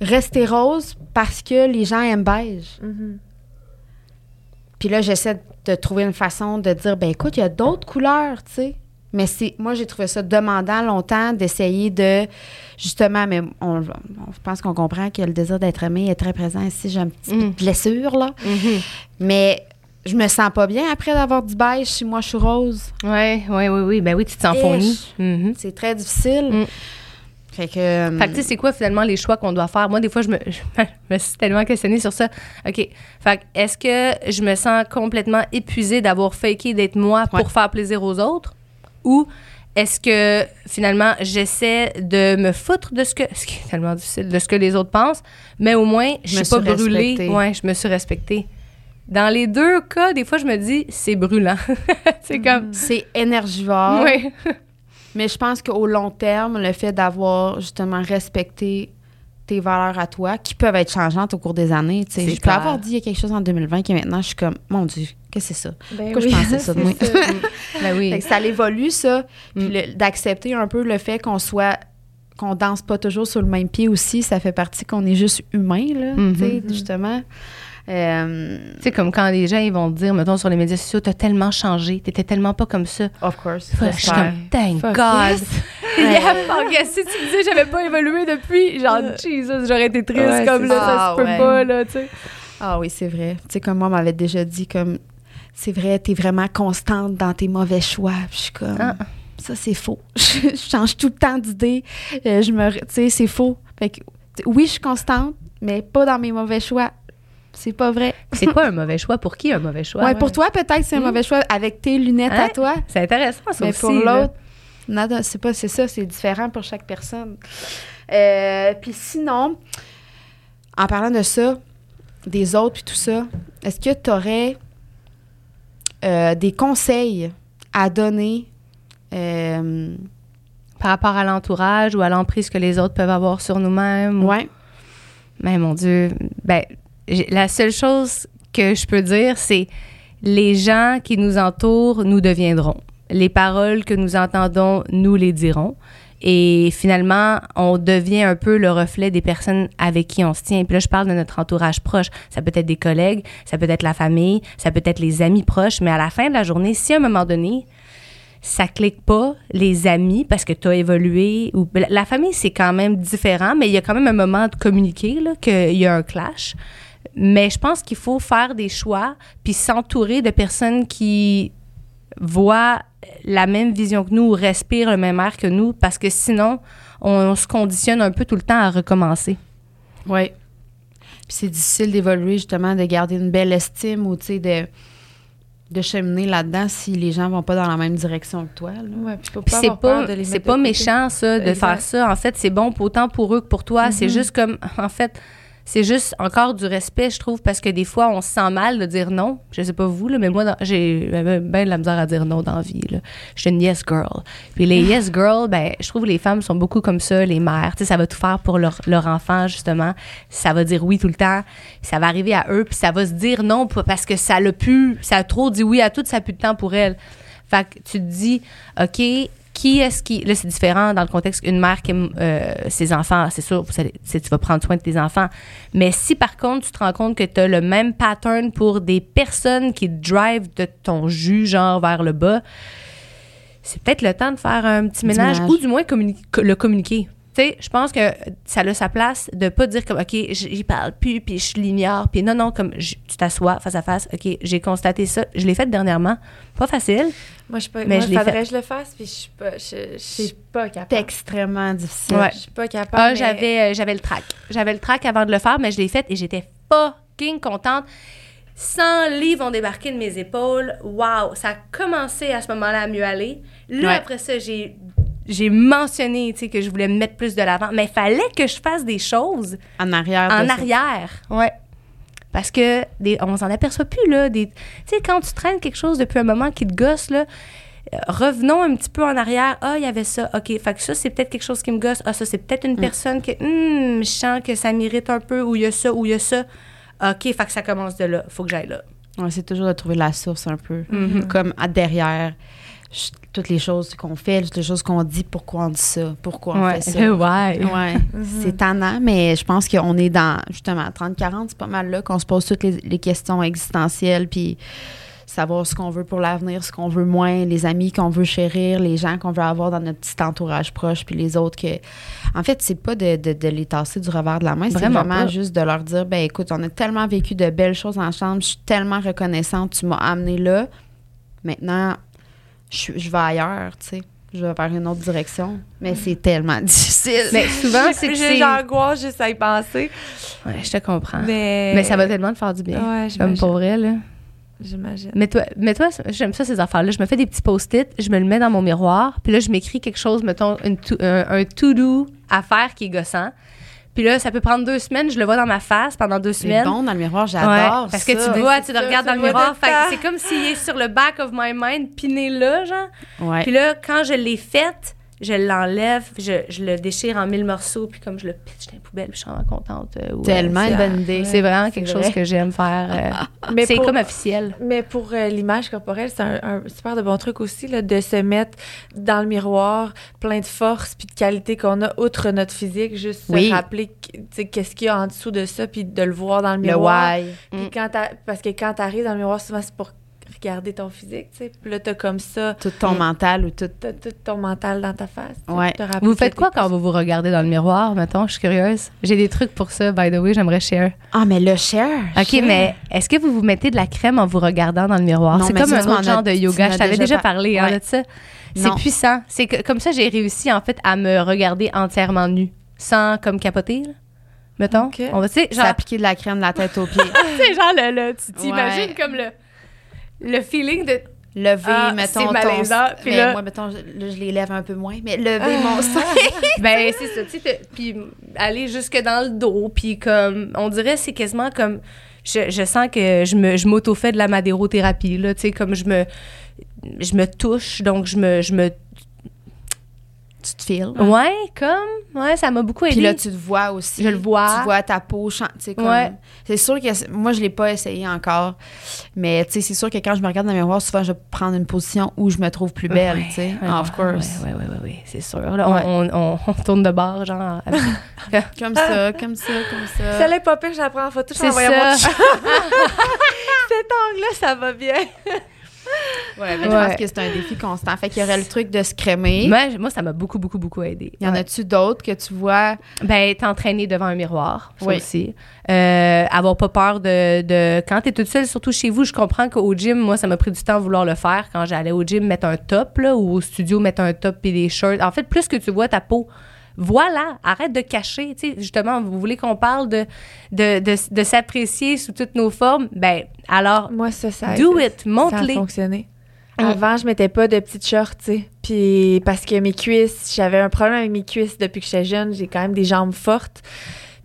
Speaker 2: rester rose parce que les gens aiment beige.
Speaker 1: Mhm.
Speaker 2: Puis là, j'essaie de trouver une façon de dire, ben écoute, il y a d'autres couleurs, tu sais. Mais c'est, moi, j'ai trouvé ça demandant longtemps d'essayer de, justement, mais on, on- je pense qu'on comprend que le désir d'être aimé est très présent ici. J'ai un petit peu
Speaker 3: Mm.
Speaker 2: de blessure, là.
Speaker 3: Mhm.
Speaker 2: Mais je me sens pas bien après d'avoir du beige si moi, je suis rose.
Speaker 3: Ouais, ouais, oui, oui. Ben oui, tu te sens. Mhm.
Speaker 2: C'est très difficile.
Speaker 3: Mm.
Speaker 2: Fait que... euh,
Speaker 3: Fait que, tu sais, c'est quoi finalement les choix qu'on doit faire? Moi, des fois, je me, je me suis tellement questionnée sur ça. OK. Fait que, est-ce que je me sens complètement épuisée d'avoir faké d'être moi pour faire plaisir aux autres? Ou est-ce que finalement, j'essaie de me foutre de ce que, ce qui est tellement difficile, de ce que les autres pensent, mais au moins, je suis pas brûlée.
Speaker 2: respectée.
Speaker 3: Ouais, je me suis respectée. Dans les deux cas, des fois, je me dis, c'est brûlant. c'est comme,
Speaker 2: c'est énergivore. Mais je pense qu'au long terme, le fait d'avoir justement respecté tes valeurs à toi, qui peuvent être changeantes au cours des années, tu sais,
Speaker 3: C'est
Speaker 2: je peux avoir dit il y a quelque chose en 2020 qui maintenant, je suis comme, mon Dieu, que c'est ça?
Speaker 1: Ben
Speaker 2: Pourquoi je pensais ça de moi?
Speaker 1: c'est ça.
Speaker 3: Ben oui.
Speaker 2: Fait que ça évolue, ça. Puis
Speaker 3: Mm.
Speaker 2: d'accepter un peu le fait qu'on soit qu'on danse pas toujours sur le même pied aussi, ça fait partie qu'on est juste humain, là, tu sais, justement. Euh,
Speaker 3: Tu sais, comme quand les gens ils vont te dire, mettons, sur les médias sociaux, t'as tellement changé, t'étais tellement pas comme ça.
Speaker 2: of course.
Speaker 3: Je suis comme, thank
Speaker 1: Fuck
Speaker 3: God.
Speaker 1: yes.
Speaker 3: Yeah. Si tu me disais j'avais pas évolué depuis, genre, Jesus, j'aurais été triste
Speaker 1: Ouais,
Speaker 3: comme là,
Speaker 2: ça.
Speaker 3: ça se peut
Speaker 2: Ah, ouais.
Speaker 3: pas, là, tu sais.
Speaker 2: Ah oui, c'est vrai. Tu sais, comme moi m'avait déjà dit, comme, c'est vrai, t'es vraiment constante dans tes mauvais choix. Puis je suis comme,
Speaker 3: Ah.
Speaker 2: ça, c'est faux. je change tout le temps d'idée. Euh, je me, tu sais, c'est faux. Fait que, oui, je suis constante, mais pas dans mes mauvais choix. C'est pas vrai.
Speaker 3: C'est quoi un mauvais choix? Pour qui un mauvais choix?
Speaker 2: ouais, pour toi, peut-être, c'est un
Speaker 3: Mm.
Speaker 2: mauvais choix avec tes lunettes
Speaker 3: Hein?
Speaker 2: à toi.
Speaker 3: C'est intéressant, ça
Speaker 2: Mais
Speaker 3: aussi.
Speaker 2: pour l'autre, non, non, c'est pas, c'est ça, c'est différent pour chaque personne. Euh, puis sinon, en parlant de ça, des autres puis tout ça, est-ce que tu aurais des conseils à donner euh,
Speaker 3: Par rapport à l'entourage ou à l'emprise que les autres peuvent avoir sur nous-mêmes. ou-
Speaker 2: ouais,
Speaker 3: Mais mon Dieu, ben, la seule chose que je peux dire, c'est les gens qui nous entourent nous deviendront. Les paroles que nous entendons, nous les dirons. Et finalement, on devient un peu le reflet des personnes avec qui on se tient. Puis là, je parle de notre entourage proche. Ça peut être des collègues, ça peut être la famille, ça peut être les amis proches. Mais à la fin de la journée, si à un moment donné, ça clique pas, les amis, parce que tu as évolué, ou la famille, c'est quand même différent, mais il y a quand même un moment de communiquer, qu'il y a un clash. Mais je pense qu'il faut faire des choix, puis s'entourer de personnes qui voient la même vision que nous, ou respirent le même air que nous, parce que sinon, on, se conditionne un peu tout le temps à recommencer.
Speaker 2: ouais. Puis c'est difficile d'évoluer, justement, de garder une belle estime ou, tu sais, de, de cheminer là-dedans si les gens vont pas dans la même direction que toi. là.
Speaker 1: Ouais,
Speaker 3: c'est pas, pas méchant, ça, de
Speaker 1: Exact.
Speaker 3: faire ça. En fait, c'est bon pour- autant pour eux que pour toi. C'est juste comme, en fait, c'est juste encore du respect, je trouve, parce que des fois, on se sent mal de dire non. Je sais pas vous, là, mais moi, j'ai bien de la misère à dire non dans la vie. Je suis une yes girl. Puis les yes girls, ben, je trouve que les femmes sont beaucoup comme ça, les mères. Ça va tout faire pour leur, enfant, justement. Ça va dire oui tout le temps. Ça va arriver à eux, puis ça va se dire non parce que ça l'a pu, ça a trop dit oui à tout, ça a plus de temps pour elle. Fait que tu te dis, OK, qui est-ce qui. Là, c'est différent dans le contexte une mère qui aime euh, ses enfants, c'est sûr, tu vas prendre soin de tes enfants. Mais si par contre, tu te rends compte que tu as le même pattern pour des personnes qui drive de ton jus, genre vers le bas, c'est peut-être le temps de faire un petit ménage,
Speaker 2: ménage.
Speaker 3: ou du moins communi- le communiquer. Tu sais, je pense que ça a sa place de pas dire comme, OK, j'y parle plus, puis je l'ignore, puis non, non, comme tu t'assois face à face, OK, j'ai constaté ça, je l'ai fait dernièrement. Pas facile.
Speaker 1: Moi, je suis pas.
Speaker 3: Mais
Speaker 1: moi,
Speaker 3: je
Speaker 1: faudrait
Speaker 3: fait.
Speaker 1: que je le fasse, puis je suis pas. Je, je suis
Speaker 2: C'est
Speaker 1: pas
Speaker 2: C'est
Speaker 1: capable.
Speaker 2: extrêmement difficile.
Speaker 3: Ouais.
Speaker 1: Je suis pas capable.
Speaker 3: Ah,
Speaker 1: mais-
Speaker 3: j'avais, euh, j'avais le trac. J'avais le trac avant de le faire, mais je l'ai fait et j'étais fucking contente. 100 livres ont débarqué de mes épaules. Waouh! Ça a commencé à ce moment-là à mieux aller. Là,
Speaker 2: Ouais.
Speaker 3: après ça, j'ai, j'ai mentionné tu sais, que je voulais me mettre plus de l'avant. Mais il fallait que je fasse des choses
Speaker 2: En arrière.
Speaker 3: en
Speaker 2: ça.
Speaker 3: arrière. Ouais. Parce que des, on s'en aperçoit plus, là. Des, tu sais, quand tu traînes quelque chose depuis un moment qui te gosse, là, euh, revenons un petit peu en arrière. Ah, il y avait ça. OK. Fait que ça, c'est peut-être quelque chose qui me gosse. Ah, ça, c'est peut-être une personne que, hum, je sens que ça m'irrite un peu, ou il y a ça, ou il y a ça. OK. Fait que ça commence de là. Faut que j'aille là.
Speaker 2: Ouais, c'est toujours de trouver la source un peu.
Speaker 3: Mhm.
Speaker 2: Comme à derrière toutes les choses qu'on fait, toutes les choses qu'on dit, pourquoi on dit ça, pourquoi on fait ça?
Speaker 3: ouais.
Speaker 2: Ouais, c'est tannant, mais je pense qu'on est dans, justement, 30-40, c'est pas mal là qu'on se pose toutes les, les questions existentielles, puis savoir ce qu'on veut pour l'avenir, ce qu'on veut moins, les amis qu'on veut chérir, les gens qu'on veut avoir dans notre petit entourage proche, puis les autres que... En fait, c'est pas de, de- de les tasser du revers de la main, c'est
Speaker 3: Vraiment
Speaker 2: vraiment
Speaker 3: pas.
Speaker 2: juste de leur dire, ben écoute, on a tellement vécu de belles choses ensemble, je suis tellement reconnaissante, tu m'as amené là, maintenant, je, je vais ailleurs, tu sais. Je vais vers une autre direction. Mais c'est tellement difficile.
Speaker 3: Mais souvent, c'est que
Speaker 1: J'ai
Speaker 3: c'est...
Speaker 1: j'angoisse juste à y penser.
Speaker 3: Ouais, je te comprends.
Speaker 1: Mais,
Speaker 3: Mais ça va tellement te faire du bien.
Speaker 1: Ouais,
Speaker 3: Comme pour vrai, là.
Speaker 1: J'imagine.
Speaker 3: Mais toi, mais toi j'aime ça, ces affaires-là. Je me fais des petits post-it, je me le mets dans mon miroir, puis là, je m'écris quelque chose, mettons, une to- un, un to-do à faire qui est gossant. Puis là, ça peut prendre deux semaines, je le vois dans ma face pendant deux
Speaker 2: C'est
Speaker 3: semaines.
Speaker 2: bon dans le miroir,
Speaker 3: Ouais,
Speaker 2: j'adore.
Speaker 3: parce que tu le vois, tu
Speaker 1: c'est
Speaker 3: le
Speaker 1: ça,
Speaker 3: regardes dans le miroir. C'est comme s'il est sur le back of my mind, piné là, genre.
Speaker 2: Ouais.
Speaker 3: Puis là, quand je l'ai faite, je l'enlève, je, je le déchire en mille morceaux, puis comme je le pitch dans les poubelles, puis je suis vraiment contente. euh, ouais,
Speaker 2: Tellement une bonne idée.
Speaker 3: C'est vraiment quelque
Speaker 2: vrai.
Speaker 3: chose que j'aime faire. euh,
Speaker 1: Mais
Speaker 3: c'est
Speaker 1: pour-
Speaker 3: comme officiel.
Speaker 1: Mais pour euh, l'image corporelle, c'est un, un super de bon truc aussi, là, de se mettre dans le miroir plein de force puis de qualité qu'on a, outre notre physique, juste
Speaker 2: Oui.
Speaker 1: se rappeler tu qu'est-ce qu'il y a en dessous de ça, puis de le voir dans le
Speaker 2: Le
Speaker 1: miroir.
Speaker 2: why.
Speaker 1: Puis
Speaker 3: Mm.
Speaker 1: quand parce que quand t'arrives dans le miroir, souvent, c'est pour regarder ton physique, tu sais. Puis là, t'as comme ça,
Speaker 2: Tout ton
Speaker 3: Mm.
Speaker 2: mental ou tout.
Speaker 1: t'as tout ton mental dans ta face.
Speaker 2: Ouais.
Speaker 3: Vous faites
Speaker 1: t'es
Speaker 3: quoi quand vous vous regardez dans le miroir, mettons? Je suis curieuse. J'ai des trucs pour ça, by the way, j'aimerais share.
Speaker 2: Ah, mais le share.
Speaker 3: OK,
Speaker 2: share.
Speaker 3: mais est-ce que vous vous mettez de la crème en vous regardant dans le miroir? C'est comme un autre genre de yoga. Je t'avais
Speaker 2: déjà
Speaker 3: déjà
Speaker 2: par-
Speaker 3: parlé hein,
Speaker 2: Ouais.
Speaker 3: de ça. C'est puissant. C'est comme ça, j'ai réussi, en fait, à me regarder entièrement nue, sans comme capoter, là. Mettons.
Speaker 1: OK.
Speaker 3: On va, tu sais,
Speaker 2: Genre...
Speaker 3: genre,
Speaker 2: appliquer de la crème de la tête aux pieds.
Speaker 3: tu sais, genre, le, le- tu t'imagines
Speaker 2: Ouais.
Speaker 3: comme le, le feeling de
Speaker 2: Lever,
Speaker 3: Ah,
Speaker 2: mettons, ton...
Speaker 3: malaisant. Puis
Speaker 2: mais
Speaker 3: là-
Speaker 2: moi, mettons, je, là, je les lève un peu moins, mais lever mon sein.
Speaker 3: Ben, c'est ça, tu sais, puis aller jusque dans le dos, puis comme, on dirait, c'est quasiment comme, je, je sens que je me, je m'auto-fais de la madérothérapie, là, tu sais, comme je me, je me touche, donc je me, je me,
Speaker 2: tu te files.
Speaker 3: ouais, comme, ouais, ça m'a beaucoup aidé.
Speaker 2: Puis là, tu te vois aussi.
Speaker 3: Je le vois.
Speaker 2: Tu vois ta peau chan- tu sais, comme...
Speaker 3: Ouais.
Speaker 2: C'est sûr que... Moi, je l'ai pas essayé encore. Mais, tu sais, c'est sûr que quand je me regarde dans le miroir, souvent, je vais prendre une position où je me trouve plus belle,
Speaker 3: Ouais,
Speaker 2: tu sais.
Speaker 3: ouais,
Speaker 2: of course.
Speaker 3: Ouais, ouais, ouais, ouais, ouais, c'est sûr. Là, on-
Speaker 2: Ouais.
Speaker 3: on, on, on tourne de bord, genre.
Speaker 2: Comme ça, comme ça, comme ça.
Speaker 1: Ça l'est pas pire, je la prends en photo, je
Speaker 3: C'est
Speaker 1: t'envoie à mon. Cet angle-là, ça va bien.
Speaker 2: Ouais, mais je
Speaker 3: Ouais.
Speaker 2: pense que c'est un défi constant. Fait qu'il y aurait le truc de se crémer.
Speaker 3: moi, moi, ça m'a beaucoup, beaucoup, beaucoup aidé.
Speaker 2: Y en a-tu d'autres que tu vois?
Speaker 3: Ben, t'entraîner devant un miroir, ça
Speaker 2: Oui.
Speaker 3: aussi. Euh, avoir pas peur de, de... Quand t'es toute seule, surtout chez vous, je comprends qu'au gym, moi, ça m'a pris du temps à vouloir le faire. Quand j'allais au gym mettre un top, là, ou au studio mettre un top et des shirts. En fait, plus que tu vois ta peau, voilà, arrête de cacher. Tu sais, justement, vous voulez qu'on parle de, de, de, de s'apprécier sous toutes nos formes? Ben, alors,
Speaker 1: Moi, ça, ça
Speaker 3: do
Speaker 1: ça-
Speaker 3: it,
Speaker 1: Ça a
Speaker 3: montre-les.
Speaker 1: fonctionné.
Speaker 3: Mm.
Speaker 1: Avant, je mettais pas de petites shorts, tu sais. Puis parce que mes cuisses, j'avais un problème avec mes cuisses depuis que j'étais jeune. J'ai quand même des jambes fortes.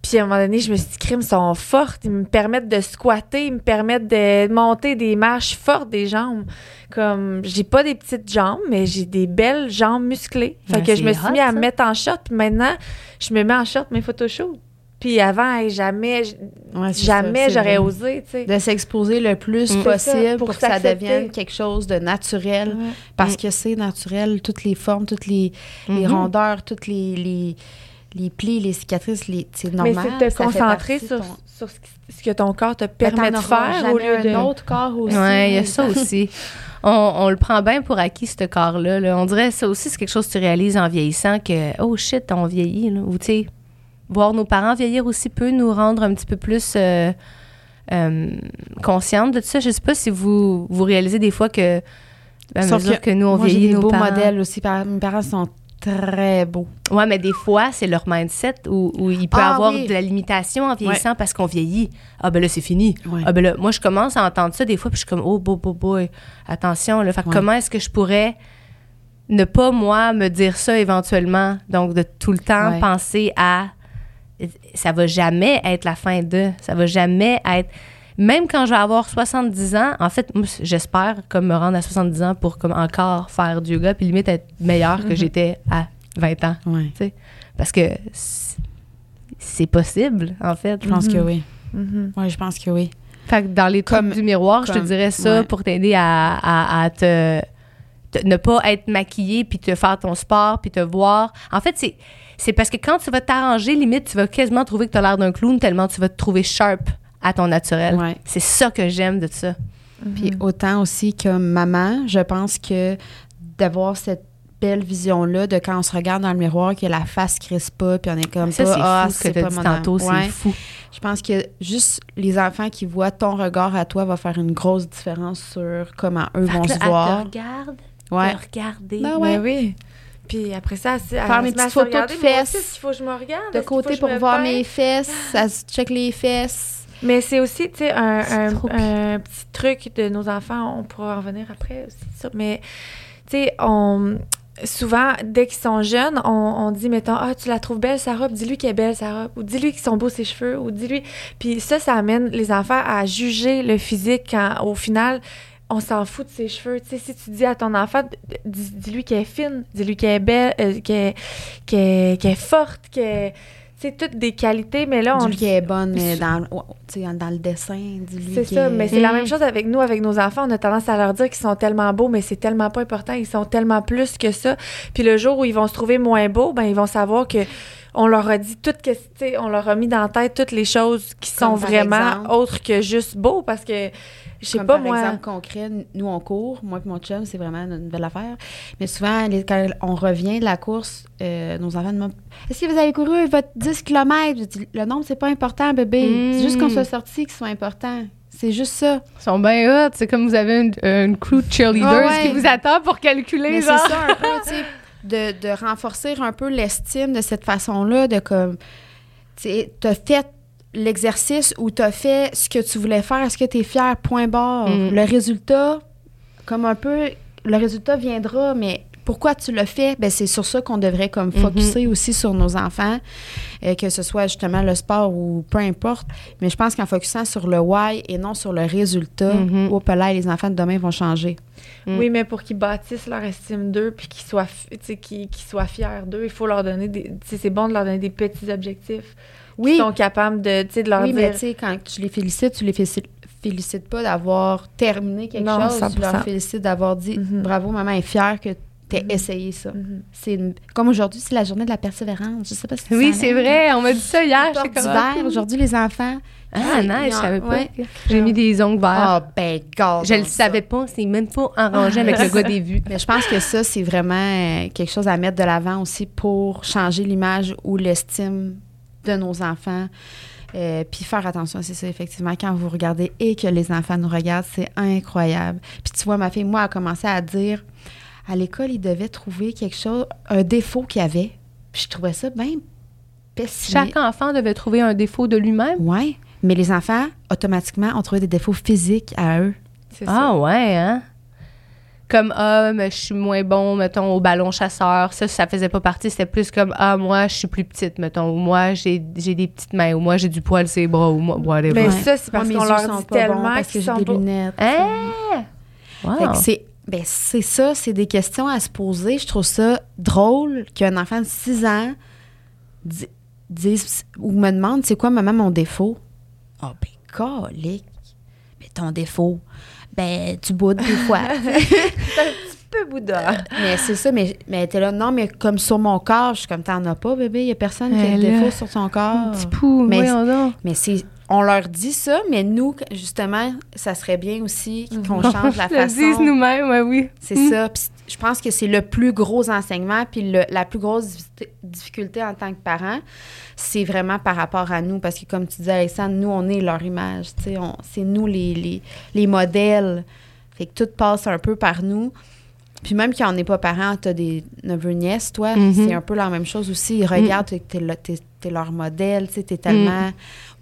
Speaker 1: Puis à un moment donné, je me suis dit, crime, sont fortes. Ils me permettent de squatter, ils me permettent de monter des marches fortes des jambes. Comme, j'ai pas des petites jambes, mais j'ai des belles jambes musclées. Fait que je me suis
Speaker 3: hot,
Speaker 1: mis à me mettre en short. Puis maintenant, je me mets en short mes photoshoots. Puis avant, hey, jamais,
Speaker 2: Ouais,
Speaker 1: jamais j'aurais osé, tu sais.
Speaker 2: De s'exposer le plus possible pour,
Speaker 1: pour
Speaker 2: que ça devienne quelque chose de naturel.
Speaker 1: Ouais.
Speaker 2: Parce
Speaker 3: Mm.
Speaker 2: que c'est naturel, toutes les formes, toutes les, les
Speaker 3: Mhm.
Speaker 2: rondeurs, toutes les, les, les plis, les cicatrices, les- c'est
Speaker 1: Mais
Speaker 2: normal.
Speaker 1: c'est de te concentrer sur,
Speaker 2: ton-
Speaker 1: sur ce, que ton corps te
Speaker 2: Mais
Speaker 1: permet de faire au lieu de.
Speaker 2: un autre corps aussi.
Speaker 3: Ouais, il y a ça aussi. On, on le prend bien pour acquis, ce corps-là. là. On dirait ça aussi, c'est quelque chose que tu réalises en vieillissant que, oh shit, on vieillit. Là. Ou, tu sais, voir nos parents vieillir aussi peut nous rendre un petit peu plus euh, euh, conscientes de tout ça. Je sais pas si vous, vous réalisez des fois que, à
Speaker 2: Sauf
Speaker 3: mesure
Speaker 2: que
Speaker 3: que, nous, on
Speaker 2: Moi, j'ai
Speaker 3: vieillit,
Speaker 2: des
Speaker 3: nos
Speaker 2: beaux
Speaker 3: parents...
Speaker 2: modèles aussi. Par- Mes parents sont très beaux.
Speaker 3: Ouais, mais des fois, c'est leur mindset où, où il peut
Speaker 2: Ah,
Speaker 3: avoir
Speaker 2: oui.
Speaker 3: de la limitation en vieillissant parce qu'on vieillit. Ah, ben là, c'est fini.
Speaker 2: Ouais.
Speaker 3: Ah, ben là, moi, je commence à entendre ça des fois, puis je suis comme, oh, boy, boy, boy, attention, là. Fait
Speaker 2: Ouais.
Speaker 3: comment est-ce que je pourrais ne pas, moi, me dire ça éventuellement? Donc, de tout le temps penser à. Ça va jamais être la fin de. Ça va jamais être. Même quand je vais avoir 70 ans, en fait, j'espère comme me rendre à 70 ans pour comme encore faire du yoga, puis limite être meilleure que j'étais à 20 ans.
Speaker 2: Ouais.
Speaker 3: Parce que c'est- possible, en fait.
Speaker 2: Je pense que oui.
Speaker 1: Mhm.
Speaker 2: Oui, je pense que oui.
Speaker 3: Fait que dans les
Speaker 2: Comme-
Speaker 3: du miroir, je te dirais ça
Speaker 2: ouais.
Speaker 3: pour t'aider à, à- à te, te- ne pas être maquillée puis te faire ton sport puis te voir. En fait, c'est c'est parce que quand tu vas t'arranger, limite, tu vas quasiment trouver que tu as l'air d'un clown tellement tu vas te trouver sharp à ton naturel.
Speaker 2: Ouais.
Speaker 3: C'est ça que j'aime de ça.
Speaker 2: Puis autant aussi que maman, je pense que d'avoir cette belle vision-là de quand on se regarde dans le miroir, que la face crisse pas, puis on est comme
Speaker 3: ça,
Speaker 2: pas,
Speaker 3: c'est
Speaker 2: ah,
Speaker 3: fou ce que tu as dit tantôt.
Speaker 2: Ouais.
Speaker 3: C'est fou.
Speaker 2: Je pense que juste les enfants qui voient ton regard à toi va faire une grosse différence sur comment eux
Speaker 3: Fait
Speaker 2: vont
Speaker 3: que là,
Speaker 2: se
Speaker 3: elle
Speaker 2: voir.
Speaker 3: te regarde,
Speaker 2: Ouais.
Speaker 3: te regarder.
Speaker 2: Ben ouais.
Speaker 1: Ben oui. Puis après ça, c'est
Speaker 2: Faire mes petites photos de fesses.
Speaker 1: Il faut que je me regarde.
Speaker 2: De côté pour voir mes fesses, ça se check les fesses.
Speaker 1: Mais c'est aussi, tu sais, un, un- petit truc de nos enfants. On pourra en revenir après aussi. Ça. Mais, tu sais, on. Souvent, dès qu'ils sont jeunes, on, on dit, mettons, ah, tu la trouves belle, sa robe, dis-lui qu'elle est belle, sa robe, ou dis-lui qu'ils sont beaux ses cheveux, ou dis-lui. Puis ça, ça amène les enfants à juger le physique quand, au final, on s'en fout de ses cheveux. Tu sais, si tu dis à ton enfant, dis- dis-lui qu'elle est fine, dis-lui qu'elle est belle, euh, qu'elle est forte, qu'elle. Sais, toutes des qualités, mais là, on.
Speaker 2: Dis-lui qu'elle est bonne dans, dans le dessin.
Speaker 1: C'est ça, mais c'est la même chose avec nous, avec nos enfants. On a tendance à leur dire qu'ils sont tellement beaux, mais c'est tellement pas important. Ils sont tellement plus que ça. Puis le jour où ils vont se trouver moins beaux, ben ils vont savoir que on leur a dit toutes que, tu sais, on leur a mis dans la tête toutes les choses qui
Speaker 2: Comme
Speaker 1: sont vraiment
Speaker 2: exemple-
Speaker 1: autres que juste beaux, parce que je sais pas
Speaker 2: par
Speaker 1: moi.
Speaker 2: exemple concret, nous on court, moi et mon chum, c'est vraiment une nouvelle affaire. Mais souvent, les- quand on revient de la course, euh, nos enfants demandent Est-ce que vous avez couru votre 10 km Le nombre, c'est pas important, bébé.
Speaker 3: Mm.
Speaker 2: C'est juste qu'on soit sorti qui soit important. C'est juste ça.
Speaker 3: Ils sont bien hot. C'est comme vous avez une, une crew de cheerleaders
Speaker 2: ouais.
Speaker 3: qui vous attend pour calculer,
Speaker 2: Mais c'est
Speaker 3: genre.
Speaker 2: ça un peu, tu sais, de, de renforcer un peu l'estime de cette façon-là, de comme, tu sais, t'as fait l'exercice ou t'as fait ce que tu voulais faire, est-ce que t'es fier, point barre.
Speaker 3: Mm.
Speaker 2: Le résultat, comme un peu, le résultat viendra, mais pourquoi tu le fais? Ben, c'est sur ça qu'on devrait comme focuser aussi sur nos enfants, euh, que ce soit justement le sport ou peu importe. Mais je pense qu'en focusant sur le why et non sur le résultat,
Speaker 3: Mhm.
Speaker 2: au palais, les enfants de demain vont changer.
Speaker 3: Mm.
Speaker 1: Oui, mais pour qu'ils bâtissent leur estime d'eux puis qu'ils soient, fi- tu sais, qu'ils qu'ils soient fiers d'eux, il faut leur donner des. tu sais, C'est bon de leur donner des petits objectifs.
Speaker 2: Oui.
Speaker 1: Qui sont capables de, tu sais, de leur
Speaker 2: Oui, mais
Speaker 1: dire.
Speaker 2: tu sais, quand tu les félicites, tu les félicites, félicites pas d'avoir terminé quelque
Speaker 1: Non,
Speaker 2: chose. Tu
Speaker 1: 100%.
Speaker 2: leur félicites d'avoir dit
Speaker 1: Mhm.
Speaker 2: bravo, maman est fière que tu aies
Speaker 1: Mhm.
Speaker 2: essayé ça.
Speaker 1: Mhm.
Speaker 2: C'est une- Comme aujourd'hui, c'est la journée de la persévérance. Je sais pas si
Speaker 3: Oui, c'est vrai. On m'a dit ça hier. J'étais comme, ah,
Speaker 2: aujourd'hui, les enfants.
Speaker 3: Ah,
Speaker 2: ils
Speaker 3: nice, je savais pas.
Speaker 2: ouais.
Speaker 3: J'ai mis des ongles verts.
Speaker 2: Ah, ben, garde.
Speaker 3: je le savais pas. C'est même pas arrangé avec le gars des vues.
Speaker 2: Mais je pense que ça, c'est vraiment euh, quelque chose à mettre de l'avant aussi pour changer l'image ou l'estime de nos enfants. Euh, puis faire attention, c'est ça, effectivement. Quand vous regardez et que les enfants nous regardent, c'est incroyable. Puis tu vois, ma fille, moi, a commencé à dire à l'école, il devait trouver quelque chose, un défaut qu'il avait. Puis je trouvais ça bien pessimiste.
Speaker 3: Chaque enfant devait trouver un défaut de lui-même?
Speaker 2: Oui, mais les enfants, automatiquement, ont trouvé des défauts physiques à eux.
Speaker 1: C'est
Speaker 3: Ah ouais, hein? Comme, ah, mais je suis moins bon, mettons, au ballon chasseur. Ça, ça faisait pas partie. C'était plus comme, ah, moi, je suis plus petite, mettons. Ou moi, j'ai j'ai des petites mains. Ou moi, j'ai du poil sur les bras. Ou moi, whatever.
Speaker 1: Mais
Speaker 2: Ouais.
Speaker 1: ça, c'est parce
Speaker 2: Moi, mes
Speaker 1: qu'on leur
Speaker 2: sont
Speaker 1: dit
Speaker 2: pas bons
Speaker 1: tellement
Speaker 2: parce que j'ai des lunettes.
Speaker 3: Hein? Wow.
Speaker 2: Fait que c'est ben c'est ça, c'est des questions à se poser. Je trouve ça drôle qu'un enfant de 6 ans di- dise ou me demande c'est quoi maman mon défaut? Ah ben colique. Mais ton défaut? Ben tu boudes des fois.
Speaker 1: C'est un petit peu Bouddha.
Speaker 2: mais c'est ça mais mais t'es là non mais comme sur mon corps, je suis comme t'en as pas bébé, il y a personne qui a de défaut sur son corps.
Speaker 3: Petit pou,
Speaker 2: Mais-. Mais c'est on leur dit ça, mais nous justement, ça serait bien aussi qu'on change la
Speaker 3: Le
Speaker 2: façon.
Speaker 3: nous-mêmes, ouais, oui.
Speaker 2: C'est
Speaker 3: Mm.
Speaker 2: ça. Puis je pense que c'est le plus gros enseignement, puis le- la plus grosse diffi- difficulté en tant que parent, c'est vraiment par rapport à nous. Parce que comme tu disais, Alexandre, nous, on est leur image. tu sais, on- C'est nous les, les, les modèles. Fait que tout passe un peu par nous. Puis même quand on n'est pas parent, tu as des neveux, nièces, toi,
Speaker 3: Mhm.
Speaker 2: c'est un peu la même chose aussi. Ils regardent, t'es- t'es, t'es- leur modèle, tu t'es tellement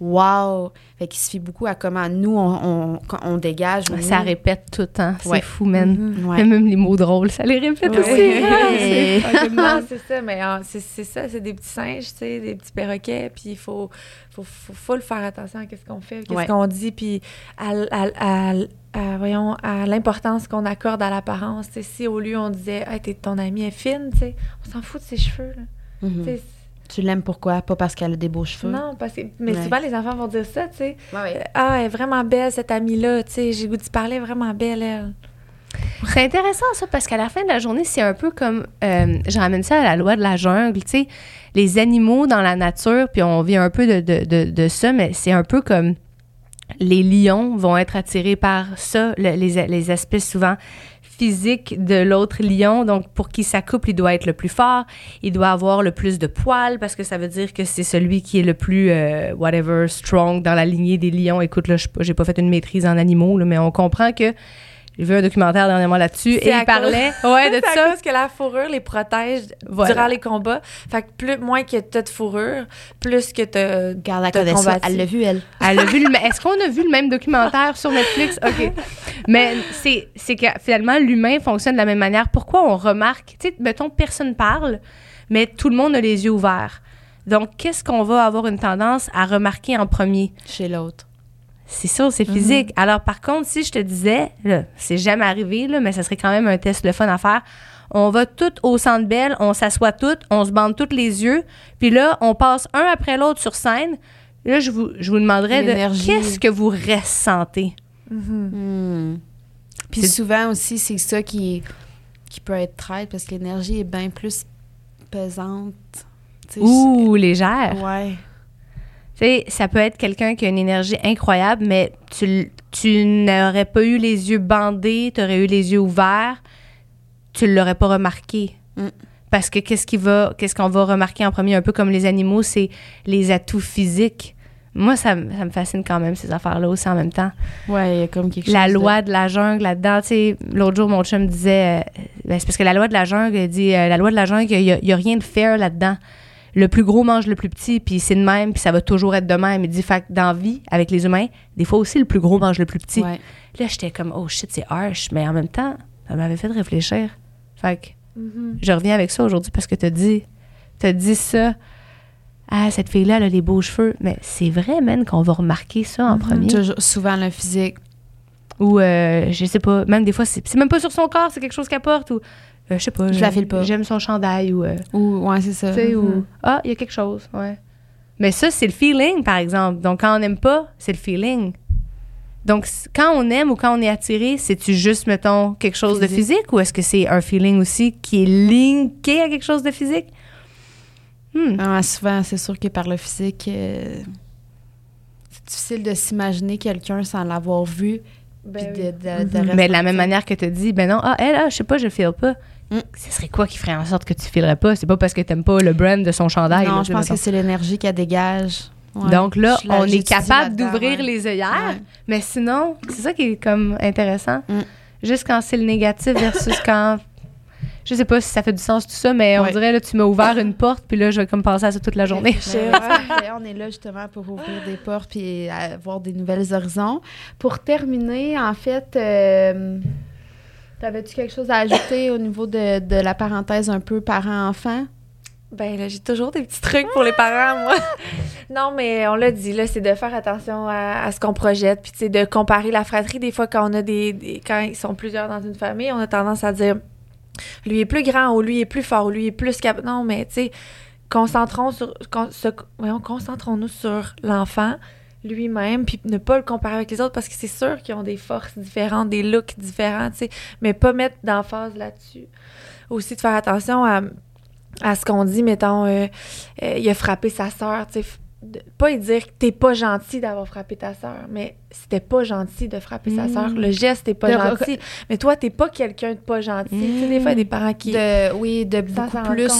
Speaker 2: wow. Fait qu'il se fie beaucoup à comment nous, on, on, on dégage.
Speaker 3: Ça
Speaker 2: nous-
Speaker 3: répète tout le temps. C'est
Speaker 2: Ouais.
Speaker 3: fou, man.
Speaker 2: Ouais.
Speaker 3: Même les mots drôles, ça les répète
Speaker 1: Ouais.
Speaker 3: aussi.
Speaker 1: Ouais.
Speaker 3: Ah, c'est
Speaker 1: ça, mais ah, c'est c'est ça, c'est des petits singes, tu sais, des petits perroquets, puis il faut, faut, faut, faut le faire attention à qu'est-ce qu'on fait, qu'est-ce
Speaker 2: Ouais.
Speaker 1: qu'on dit, puis à, l- à, à, à- voyons, à l'importance qu'on accorde à l'apparence. Si au lieu on disait, hey, t'es ton amie est fine, tu sais, on s'en fout de ses cheveux, là.
Speaker 2: Mhm.
Speaker 1: Sais,
Speaker 2: Tu l'aimes pourquoi? Pas parce qu'elle a des beaux cheveux?
Speaker 1: Non, parce que, mais
Speaker 2: Ouais.
Speaker 1: souvent les enfants vont dire ça, tu sais.
Speaker 2: Ouais, ouais.
Speaker 1: Ah, elle est vraiment belle, cette amie-là, tu sais, j'ai goût d'y parler, vraiment belle, elle.
Speaker 3: C'est intéressant ça parce qu'à la fin de la journée, c'est un peu comme euh, je ramène ça à la loi de la jungle, tu sais, les animaux dans la nature, puis on vient un peu de, de, de, de ça, mais c'est un peu comme les lions vont être attirés par ça, le- les, les aspects souvent physiques de l'autre lion. Donc, pour qu'il s'accouple, il doit être le plus fort, il doit avoir le plus de poils parce que ça veut dire que c'est celui qui est le plus, euh, whatever, strong dans la lignée des lions. Écoute, là, j'ai pas fait une maîtrise en animaux, mais on comprend que j'ai vu un documentaire dernièrement là-dessus
Speaker 1: C'est
Speaker 3: et
Speaker 1: à
Speaker 3: il parlait ouais, de
Speaker 1: C'est à
Speaker 3: ça.
Speaker 1: cause que la fourrure les protège
Speaker 3: Voilà.
Speaker 1: durant les combats. Fait que plus, moins que t'as de fourrure, plus que t'as...
Speaker 2: Connaît ça.
Speaker 1: combattu.
Speaker 2: Elle l'a vu, elle.
Speaker 3: Elle a vu le, Est-ce qu'on a vu le même documentaire sur Netflix? OK. Mais c'est, c'est que finalement, l'humain fonctionne de la même manière. Pourquoi on remarque? Tu sais, mettons, personne parle, mais tout le monde a les yeux ouverts. Donc, qu'est-ce qu'on va avoir une tendance à remarquer en premier?
Speaker 2: Chez l'autre.
Speaker 3: C'est sûr, c'est physique. Alors, par contre, si je te disais, là, c'est jamais arrivé, là, mais ça serait quand même un test le fun à faire. On va toutes au centre belle, on s'assoit toutes, on se bande tous les yeux, puis là, on passe un après l'autre sur scène. Là, je vous, je vous demanderais de qu'est-ce que vous ressentez?
Speaker 2: Hmm. Puis souvent aussi, c'est ça qui, qui peut être traite parce que l'énergie est bien plus pesante. Tu sais,
Speaker 3: Ou légère.
Speaker 2: Ouais.
Speaker 3: Tu sais, ça peut être quelqu'un qui a une énergie incroyable, mais tu, tu n'aurais pas eu les yeux bandés, tu aurais eu les yeux ouverts, tu l'aurais pas remarqué.
Speaker 2: Mm.
Speaker 3: Parce que qu'est-ce qui va, qu'est-ce qu'on va remarquer en premier, un peu comme les animaux, c'est les atouts physiques. Moi, ça, me- ça me fascine quand même, ces affaires-là aussi en même temps.
Speaker 2: Ouais, il y a comme quelque
Speaker 3: La
Speaker 2: chose. de-
Speaker 3: loi de la jungle là-dedans, tu sais, l'autre jour, mon chum me disait, euh, ben, c'est parce que la loi de la jungle, dit, euh, la loi de la jungle, il n'y a, a rien de fair là-dedans. Le plus gros mange le plus petit, puis c'est de même, puis ça va toujours être de même. Il dit, fait que dans la vie, avec les humains, des fois aussi, le plus gros mange le plus petit.
Speaker 2: Ouais.
Speaker 3: Là, j'étais comme, oh shit, c'est harsh, mais en même temps, ça m'avait fait réfléchir. Fait que
Speaker 1: Mhm.
Speaker 3: je reviens avec ça aujourd'hui parce que t'as dit, t'as dit ça. Ah, cette fille-là, elle a les beaux cheveux. Mais c'est vrai, man, qu'on va remarquer ça en premier.
Speaker 2: Toujours- souvent le physique.
Speaker 3: Ou, euh, je sais pas, même des fois, c'est c'est même pas sur son corps, c'est quelque chose qu'elle porte. Ou, euh, je sais pas.
Speaker 2: Je la file pas.
Speaker 3: J'aime son chandail. Ou, euh,
Speaker 2: Ou, ouais, c'est ça.
Speaker 3: tu sais, ou,
Speaker 2: Mhm.
Speaker 3: ah, il y a quelque chose, ouais. Mais ça, c'est le feeling, par exemple. Donc, quand on n'aime pas, c'est le feeling. Donc, quand on aime ou quand on est attiré, c'est-tu juste, mettons, quelque chose de
Speaker 2: Physique.
Speaker 3: ou est-ce que c'est un feeling aussi qui est linké à quelque chose de physique? Hmm.
Speaker 2: Ah, souvent, c'est sûr que par le physique, euh, c'est difficile de s'imaginer quelqu'un sans l'avoir vu.
Speaker 1: Ben
Speaker 2: de, de
Speaker 3: Mais de la même manière que tu dis, ben non, ah, elle, ah, je sais pas, je le feel pas.
Speaker 2: Mm.
Speaker 3: Ce serait quoi qui ferait en sorte que tu filerais pas? C'est pas parce que t'aimes pas le brand de son chandail.
Speaker 2: Non,
Speaker 3: là,
Speaker 2: je pense que c'est l'énergie qu'elle dégage. Ouais.
Speaker 3: Donc là, on est capable d'ouvrir
Speaker 2: ouais.
Speaker 3: les œillères,
Speaker 2: Ouais.
Speaker 3: mais sinon, c'est ça qui est comme intéressant.
Speaker 2: Mm.
Speaker 3: Juste quand c'est le négatif versus quand. Je sais pas si ça fait du sens tout ça, mais on dirait là, tu m'as ouvert une porte, puis là, je vais comme penser à ça toute la journée.
Speaker 2: On est là justement pour ouvrir des portes et avoir des nouvelles horizons. Pour terminer, en fait, euh, t'avais-tu quelque chose à ajouter au niveau de, de la parenthèse un peu parent-enfant?
Speaker 1: Ben là, j'ai toujours des petits trucs pour les parents, moi. non, mais on l'a dit, là, c'est de faire attention à, à ce qu'on projette, puis tu sais, de comparer la fratrie. Des fois, quand on a des, des- quand ils sont plusieurs dans une famille, on a tendance à dire, lui est plus grand, ou lui est plus fort, ou lui est plus capable. Non, mais tu sais, concentrons sur, con- se- voyons, concentrons-nous sur l'enfant lui-même, puis ne pas le comparer avec les autres, parce que c'est sûr qu'ils ont des forces différentes, des looks différents, tu sais, mais pas mettre d'emphase là-dessus. Aussi de faire attention à à ce qu'on dit, mettons, euh, euh, il a frappé sa sœur, tu sais, pas dire que t'es pas gentil d'avoir frappé ta sœur, mais c'était pas gentil de frapper sa
Speaker 3: Mm.
Speaker 1: sœur. Le geste est pas
Speaker 2: De-
Speaker 1: gentil, mais toi, t'es pas quelqu'un de pas gentil. Tu sais, des fois, il y a des parents qui...
Speaker 2: De, oui, de beaucoup plus,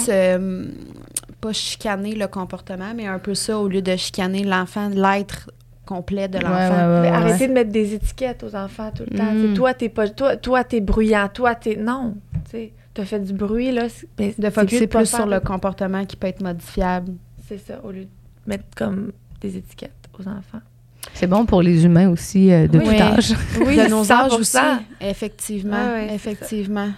Speaker 2: pas chicaner le comportement, mais un peu ça, au lieu de chicaner l'enfant, l'être complet de l'enfant.
Speaker 3: ouais, ouais,
Speaker 1: Mais
Speaker 3: ouais.
Speaker 1: arrêtez de mettre des étiquettes aux enfants tout le temps.
Speaker 3: Mm.
Speaker 1: Tu sais, Toi, t'es pas... Toi, toi, t'es bruyant. Toi, t'es... Non, t'as fait du bruit, là. mais
Speaker 2: De focuser
Speaker 1: pas
Speaker 2: plus
Speaker 1: faire
Speaker 2: sur le comportement qui peut être modifiable.
Speaker 1: C'est ça, au lieu de mettre comme des étiquettes aux enfants.
Speaker 3: C'est bon pour les humains aussi euh, de
Speaker 1: Oui.
Speaker 3: tout âge.
Speaker 1: Oui,
Speaker 2: de nos âges
Speaker 1: 100%.
Speaker 2: aussi. Effectivement,
Speaker 1: Ouais, ouais, c'est
Speaker 2: effectivement.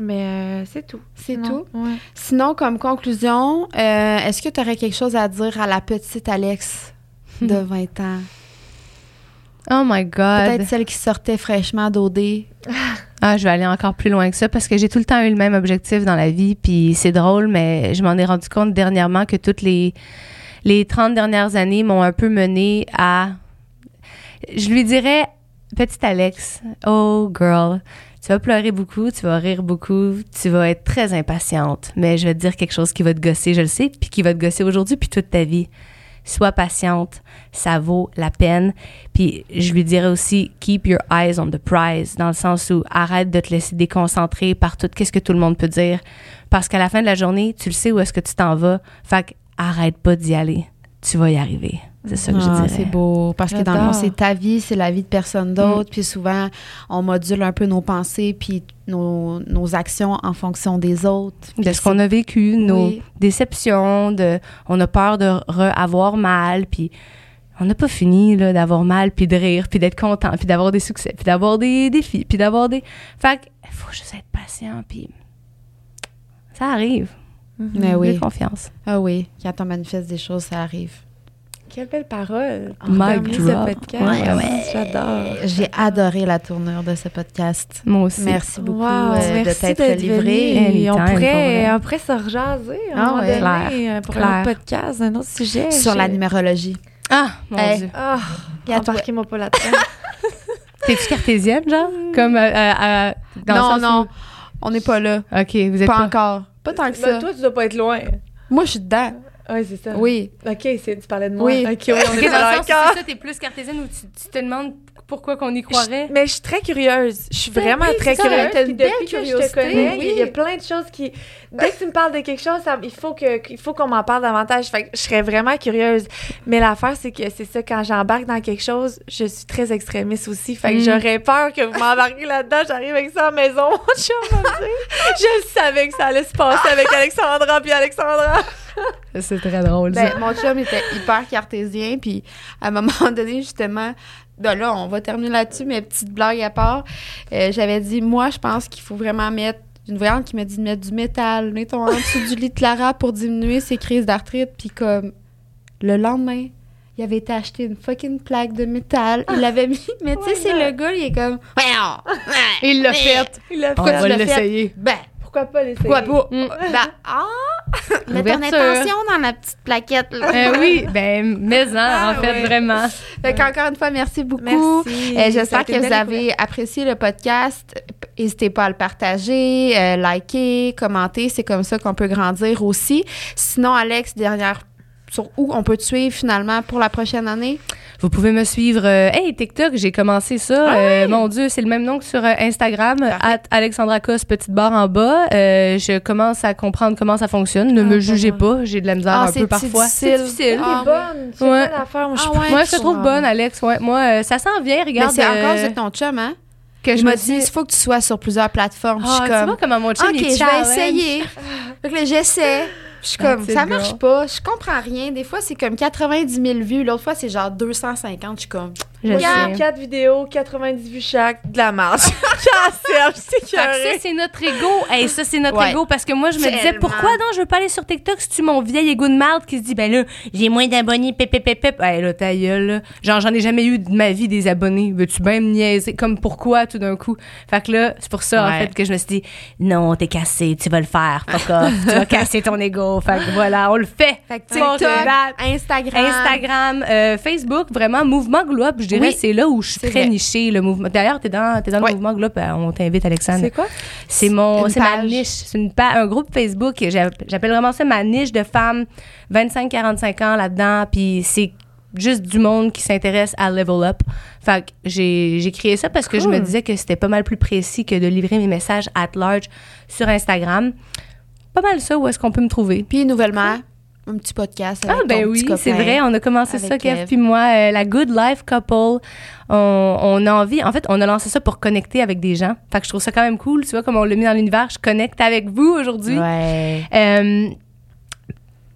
Speaker 1: Mais euh, c'est tout.
Speaker 2: C'est
Speaker 1: Sinon,
Speaker 2: tout?
Speaker 1: Ouais.
Speaker 2: Sinon, comme conclusion, euh, est-ce que tu aurais quelque chose à dire à la petite Alex de 20 ans?
Speaker 3: Oh my God.
Speaker 2: Peut-être celle qui sortait fraîchement d'OD.
Speaker 3: Ah, je vais aller encore plus loin que ça parce que j'ai tout le temps eu le même objectif dans la vie. Puis c'est drôle, mais je m'en ai rendu compte dernièrement que toutes les, les 30 dernières années m'ont un peu mené à. Je lui dirais, petite Alex, oh girl, tu vas pleurer beaucoup, tu vas rire beaucoup, tu vas être très impatiente, mais je vais te dire quelque chose qui va te gosser, je le sais, puis qui va te gosser aujourd'hui, puis toute ta vie. Sois patiente, ça vaut la peine. Puis je lui dirais aussi keep your eyes on the prize dans le sens où arrête de te laisser déconcentrer par tout qu'est-ce que tout le monde peut dire parce qu'à la fin de la journée, tu le sais où est-ce que tu t'en vas. Fait arrête pas d'y aller. Tu vas y arriver. C'est ça que je
Speaker 2: Ah,
Speaker 3: dirais.
Speaker 2: c'est beau. Parce que dans le fond, c'est ta vie, c'est la vie de personne d'autre. Puis souvent, on module un peu nos pensées puis nos, nos actions en fonction des autres.
Speaker 3: de ce qu'on a vécu, nos
Speaker 2: Oui.
Speaker 3: déceptions, de, on a peur de re- avoir mal, puis on n'a pas fini d'avoir mal, puis de rire, puis d'être content, puis d'avoir des succès, puis d'avoir des défis, puis d'avoir des... Fait qu'il faut juste être patient, puis ça arrive.
Speaker 2: Mais
Speaker 3: J'ai
Speaker 2: oui.
Speaker 3: confiance.
Speaker 2: Ah oui, quand on manifeste des choses, ça arrive.
Speaker 1: Quelle belle parole.
Speaker 3: drop.
Speaker 1: ce podcast.
Speaker 2: Ouais, ouais.
Speaker 1: J'adore.
Speaker 2: J'ai adoré la tournure de ce podcast.
Speaker 3: Moi aussi.
Speaker 2: Merci beaucoup
Speaker 1: Wow,
Speaker 2: euh, de
Speaker 1: merci
Speaker 2: t'être
Speaker 1: d'être
Speaker 2: livré.
Speaker 1: on
Speaker 3: pour
Speaker 1: pourrait,
Speaker 3: vrai.
Speaker 1: on pourrait se rejaser à un
Speaker 2: Ah
Speaker 1: moment donné, euh, pour un autre podcast, un autre sujet.
Speaker 2: Sur la numérologie.
Speaker 3: Ah, mon
Speaker 2: Hey.
Speaker 3: Dieu.
Speaker 1: Ah,
Speaker 2: toi.
Speaker 1: embarquez-moi pas là-dedans.
Speaker 3: T'es-tu cartésienne, genre? Comme euh, euh, euh, le
Speaker 2: non,
Speaker 3: sens
Speaker 2: non,
Speaker 3: où-
Speaker 2: on n'est pas là.
Speaker 3: OK, vous êtes
Speaker 2: Pas
Speaker 3: pas...
Speaker 2: encore. Pas tant que ça.
Speaker 1: Ben, toi, tu dois pas être loin.
Speaker 2: Moi, je suis dedans.
Speaker 1: Oui, c'est ça.
Speaker 2: Oui.
Speaker 1: OK, tu parlais de moi.
Speaker 2: Oui.
Speaker 1: OK, oui, on est
Speaker 3: dans le sens c'est ça, t'es plus cartésienne ou tu, tu te demandes pourquoi qu'on y croirait?
Speaker 1: Mais je suis très curieuse. Je suis
Speaker 2: Ben
Speaker 1: vraiment
Speaker 2: oui,
Speaker 1: très
Speaker 2: ça,
Speaker 1: curieuse.
Speaker 2: t'as une belle
Speaker 1: depuis que je te
Speaker 2: curiosité,
Speaker 1: connais,
Speaker 2: oui.
Speaker 1: il y a plein de choses qui. Dès que tu me parles de quelque chose, ça- il faut que il faut qu'on m'en parle davantage. Fait que je serais vraiment curieuse. Mais l'affaire, c'est que c'est ça, quand j'embarque dans quelque chose, je suis très extrémiste aussi. Fait que
Speaker 3: Mm.
Speaker 1: j'aurais peur que vous m'embarquiez là-dedans. J'arrive avec ça à la maison. Je savais que ça allait se passer avec Alexandra puis Alexandra.
Speaker 3: C'est très drôle,
Speaker 2: Ben, mon chum était hyper cartésien, puis à un moment donné, justement, de là, on va terminer là-dessus, mais petite blague à part, euh, j'avais dit, moi, je pense qu'il faut vraiment mettre une voyante qui m'a dit de mettre du métal, mettons, en dessous du lit de Clara pour diminuer ses crises d'arthrite, puis comme, le lendemain, il avait été acheté une fucking plaque de métal, il l'avait mis, mais tu sais, c'est le gars, il est comme,
Speaker 3: Il l'a fait.
Speaker 1: Il a
Speaker 3: On
Speaker 2: Pourquoi
Speaker 1: fait.
Speaker 2: tu
Speaker 3: va l'essayer.
Speaker 2: ben,
Speaker 1: Pourquoi pas l'essayer?
Speaker 2: pourquoi pas?
Speaker 3: Mm.
Speaker 2: Ben, ah! Mets ton intention dans la petite plaquette, là.
Speaker 3: Euh, oui, ben, mais en,
Speaker 1: Ah,
Speaker 3: en fait,
Speaker 1: ouais.
Speaker 3: vraiment.
Speaker 2: Fait qu'encore une fois, merci beaucoup.
Speaker 1: Merci.
Speaker 2: Euh, J'espère que vous avez apprécié le podcast. N'hésitez pas à le partager, euh, liker, commenter. C'est comme ça qu'on peut grandir aussi. Sinon, Alex, dernière sur où on peut te suivre finalement pour la prochaine année?
Speaker 3: Vous pouvez me suivre. euh, hey, TikTok, j'ai commencé ça. Euh, mon Dieu, c'est le même nom que sur euh, Instagram, at Alexandra Cos, petite barre en bas. Euh, je commence à comprendre comment ça fonctionne. Ne
Speaker 1: Ah,
Speaker 3: me
Speaker 1: pas
Speaker 3: jugez pas, j'ai de la misère
Speaker 2: Ah,
Speaker 3: un
Speaker 2: c'est-
Speaker 3: peu
Speaker 2: c'est
Speaker 3: parfois.
Speaker 2: difficile.
Speaker 3: C'est difficile.
Speaker 2: Ah,
Speaker 1: T'es bonne. Tu fais
Speaker 3: Ouais.
Speaker 1: bonne affaire. Moi, je suis
Speaker 2: Ah ouais.
Speaker 3: Moi, je te trouve
Speaker 1: Wow.
Speaker 3: bonne, Alex. Ouais, moi, euh, ça s'en vient,
Speaker 2: Mais
Speaker 3: regarde.
Speaker 2: c'est
Speaker 3: euh,
Speaker 2: encore de ton chum, hein?
Speaker 3: que
Speaker 2: Je
Speaker 3: je
Speaker 2: me dis, il faut que tu sois sur plusieurs plateformes.
Speaker 3: Ah,
Speaker 2: je
Speaker 3: tu
Speaker 2: suis
Speaker 3: vois
Speaker 2: comme,
Speaker 3: comment mon chum
Speaker 2: OK, je vais essayer. Que là, j'essaie. Je suis
Speaker 3: Ah,
Speaker 2: comme,
Speaker 3: c'est
Speaker 2: ça marche pas. Je comprends rien. Des fois, c'est comme 90 000 vues. L'autre fois, c'est genre 250. Je suis comme,
Speaker 3: Je
Speaker 1: Regarde,
Speaker 3: sais.
Speaker 1: 4 vidéos, 90 vues chaque, de la marche. Cancel, c'est
Speaker 3: Fait que ça, c'est notre ego. Hey, ça, c'est notre
Speaker 2: Ouais.
Speaker 3: ego. Parce que moi, je me disais, pourquoi non, je veux pas aller sur TikTok si tu mon vieil ego de marde qui se dit, ben là, j'ai moins d'abonnés, pep. Hey, là, ta gueule, là. Genre, j'en ai jamais eu de ma vie des abonnés. Veux-tu bien me niaiser? Comme pourquoi, tout d'un coup? Fait que là, c'est pour ça, en fait, que je me suis dit, non, t'es cassé, tu vas le faire. Fuck off. tu vas casser ton ego. Fait que voilà, on le fait.
Speaker 2: fait que TikTok. Instagram.
Speaker 3: Instagram, euh, Facebook, vraiment, Mouvement Glow Up, je dirais,
Speaker 2: Oui,
Speaker 3: c'est là où je suis très
Speaker 2: vrai.
Speaker 3: nichée, le mouvement. D'ailleurs, t'es dans, t'es dans le Mouvement Glow Up, euh, on t'invite, Alexandre.
Speaker 1: C'est quoi?
Speaker 3: C'est mon, c'est ma niche. C'est une un groupe Facebook. J'a- J'appelle vraiment ça ma niche de femmes 25-45 ans là-dedans. Puis c'est juste du monde qui s'intéresse à level up. Fait que j'ai, j'ai créé ça parce que je me disais que c'était pas mal plus précis que de livrer mes messages at large sur Instagram. Pas mal ça, où est-ce qu'on peut me trouver?
Speaker 2: Puis nouvellement, un petit podcast avec
Speaker 3: Ah ben
Speaker 2: ton
Speaker 3: oui, c'est vrai, on a commencé ça, Kev
Speaker 2: Kev.
Speaker 3: puis moi, euh, la Good Life Couple. On, on a envie, en fait, on a lancé ça pour connecter avec des gens. Fait que je trouve ça quand même cool, tu vois, comme on l'a mis dans l'univers, je connecte avec vous aujourd'hui.
Speaker 2: Ouais.
Speaker 3: Euh,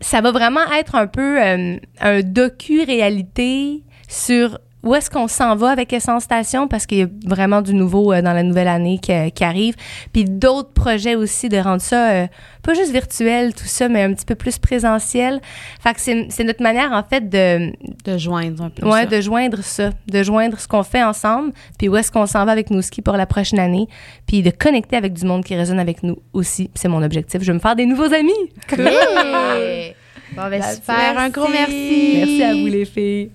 Speaker 3: ça va vraiment être un peu euh, un docu-réalité sur où est-ce qu'on s'en va avec Essence Station? Parce qu'il y a vraiment du nouveau euh, dans la nouvelle année qui, qui arrive. Puis d'autres projets aussi de rendre ça euh, pas juste virtuel, tout ça, mais un petit peu plus présentiel. Fait que c'est notre manière, en fait, de,
Speaker 2: De joindre un peu
Speaker 3: ouais,
Speaker 2: ça.
Speaker 3: de joindre ça, de joindre ce qu'on fait ensemble, puis où est-ce qu'on s'en va avec nos skis pour la prochaine année, puis de connecter avec du monde qui résonne avec nous aussi. C'est mon objectif. Je veux me faire des nouveaux amis.
Speaker 2: Yeah! Bon, ben
Speaker 1: That's
Speaker 2: super. Un gros merci.
Speaker 3: Merci à vous les filles.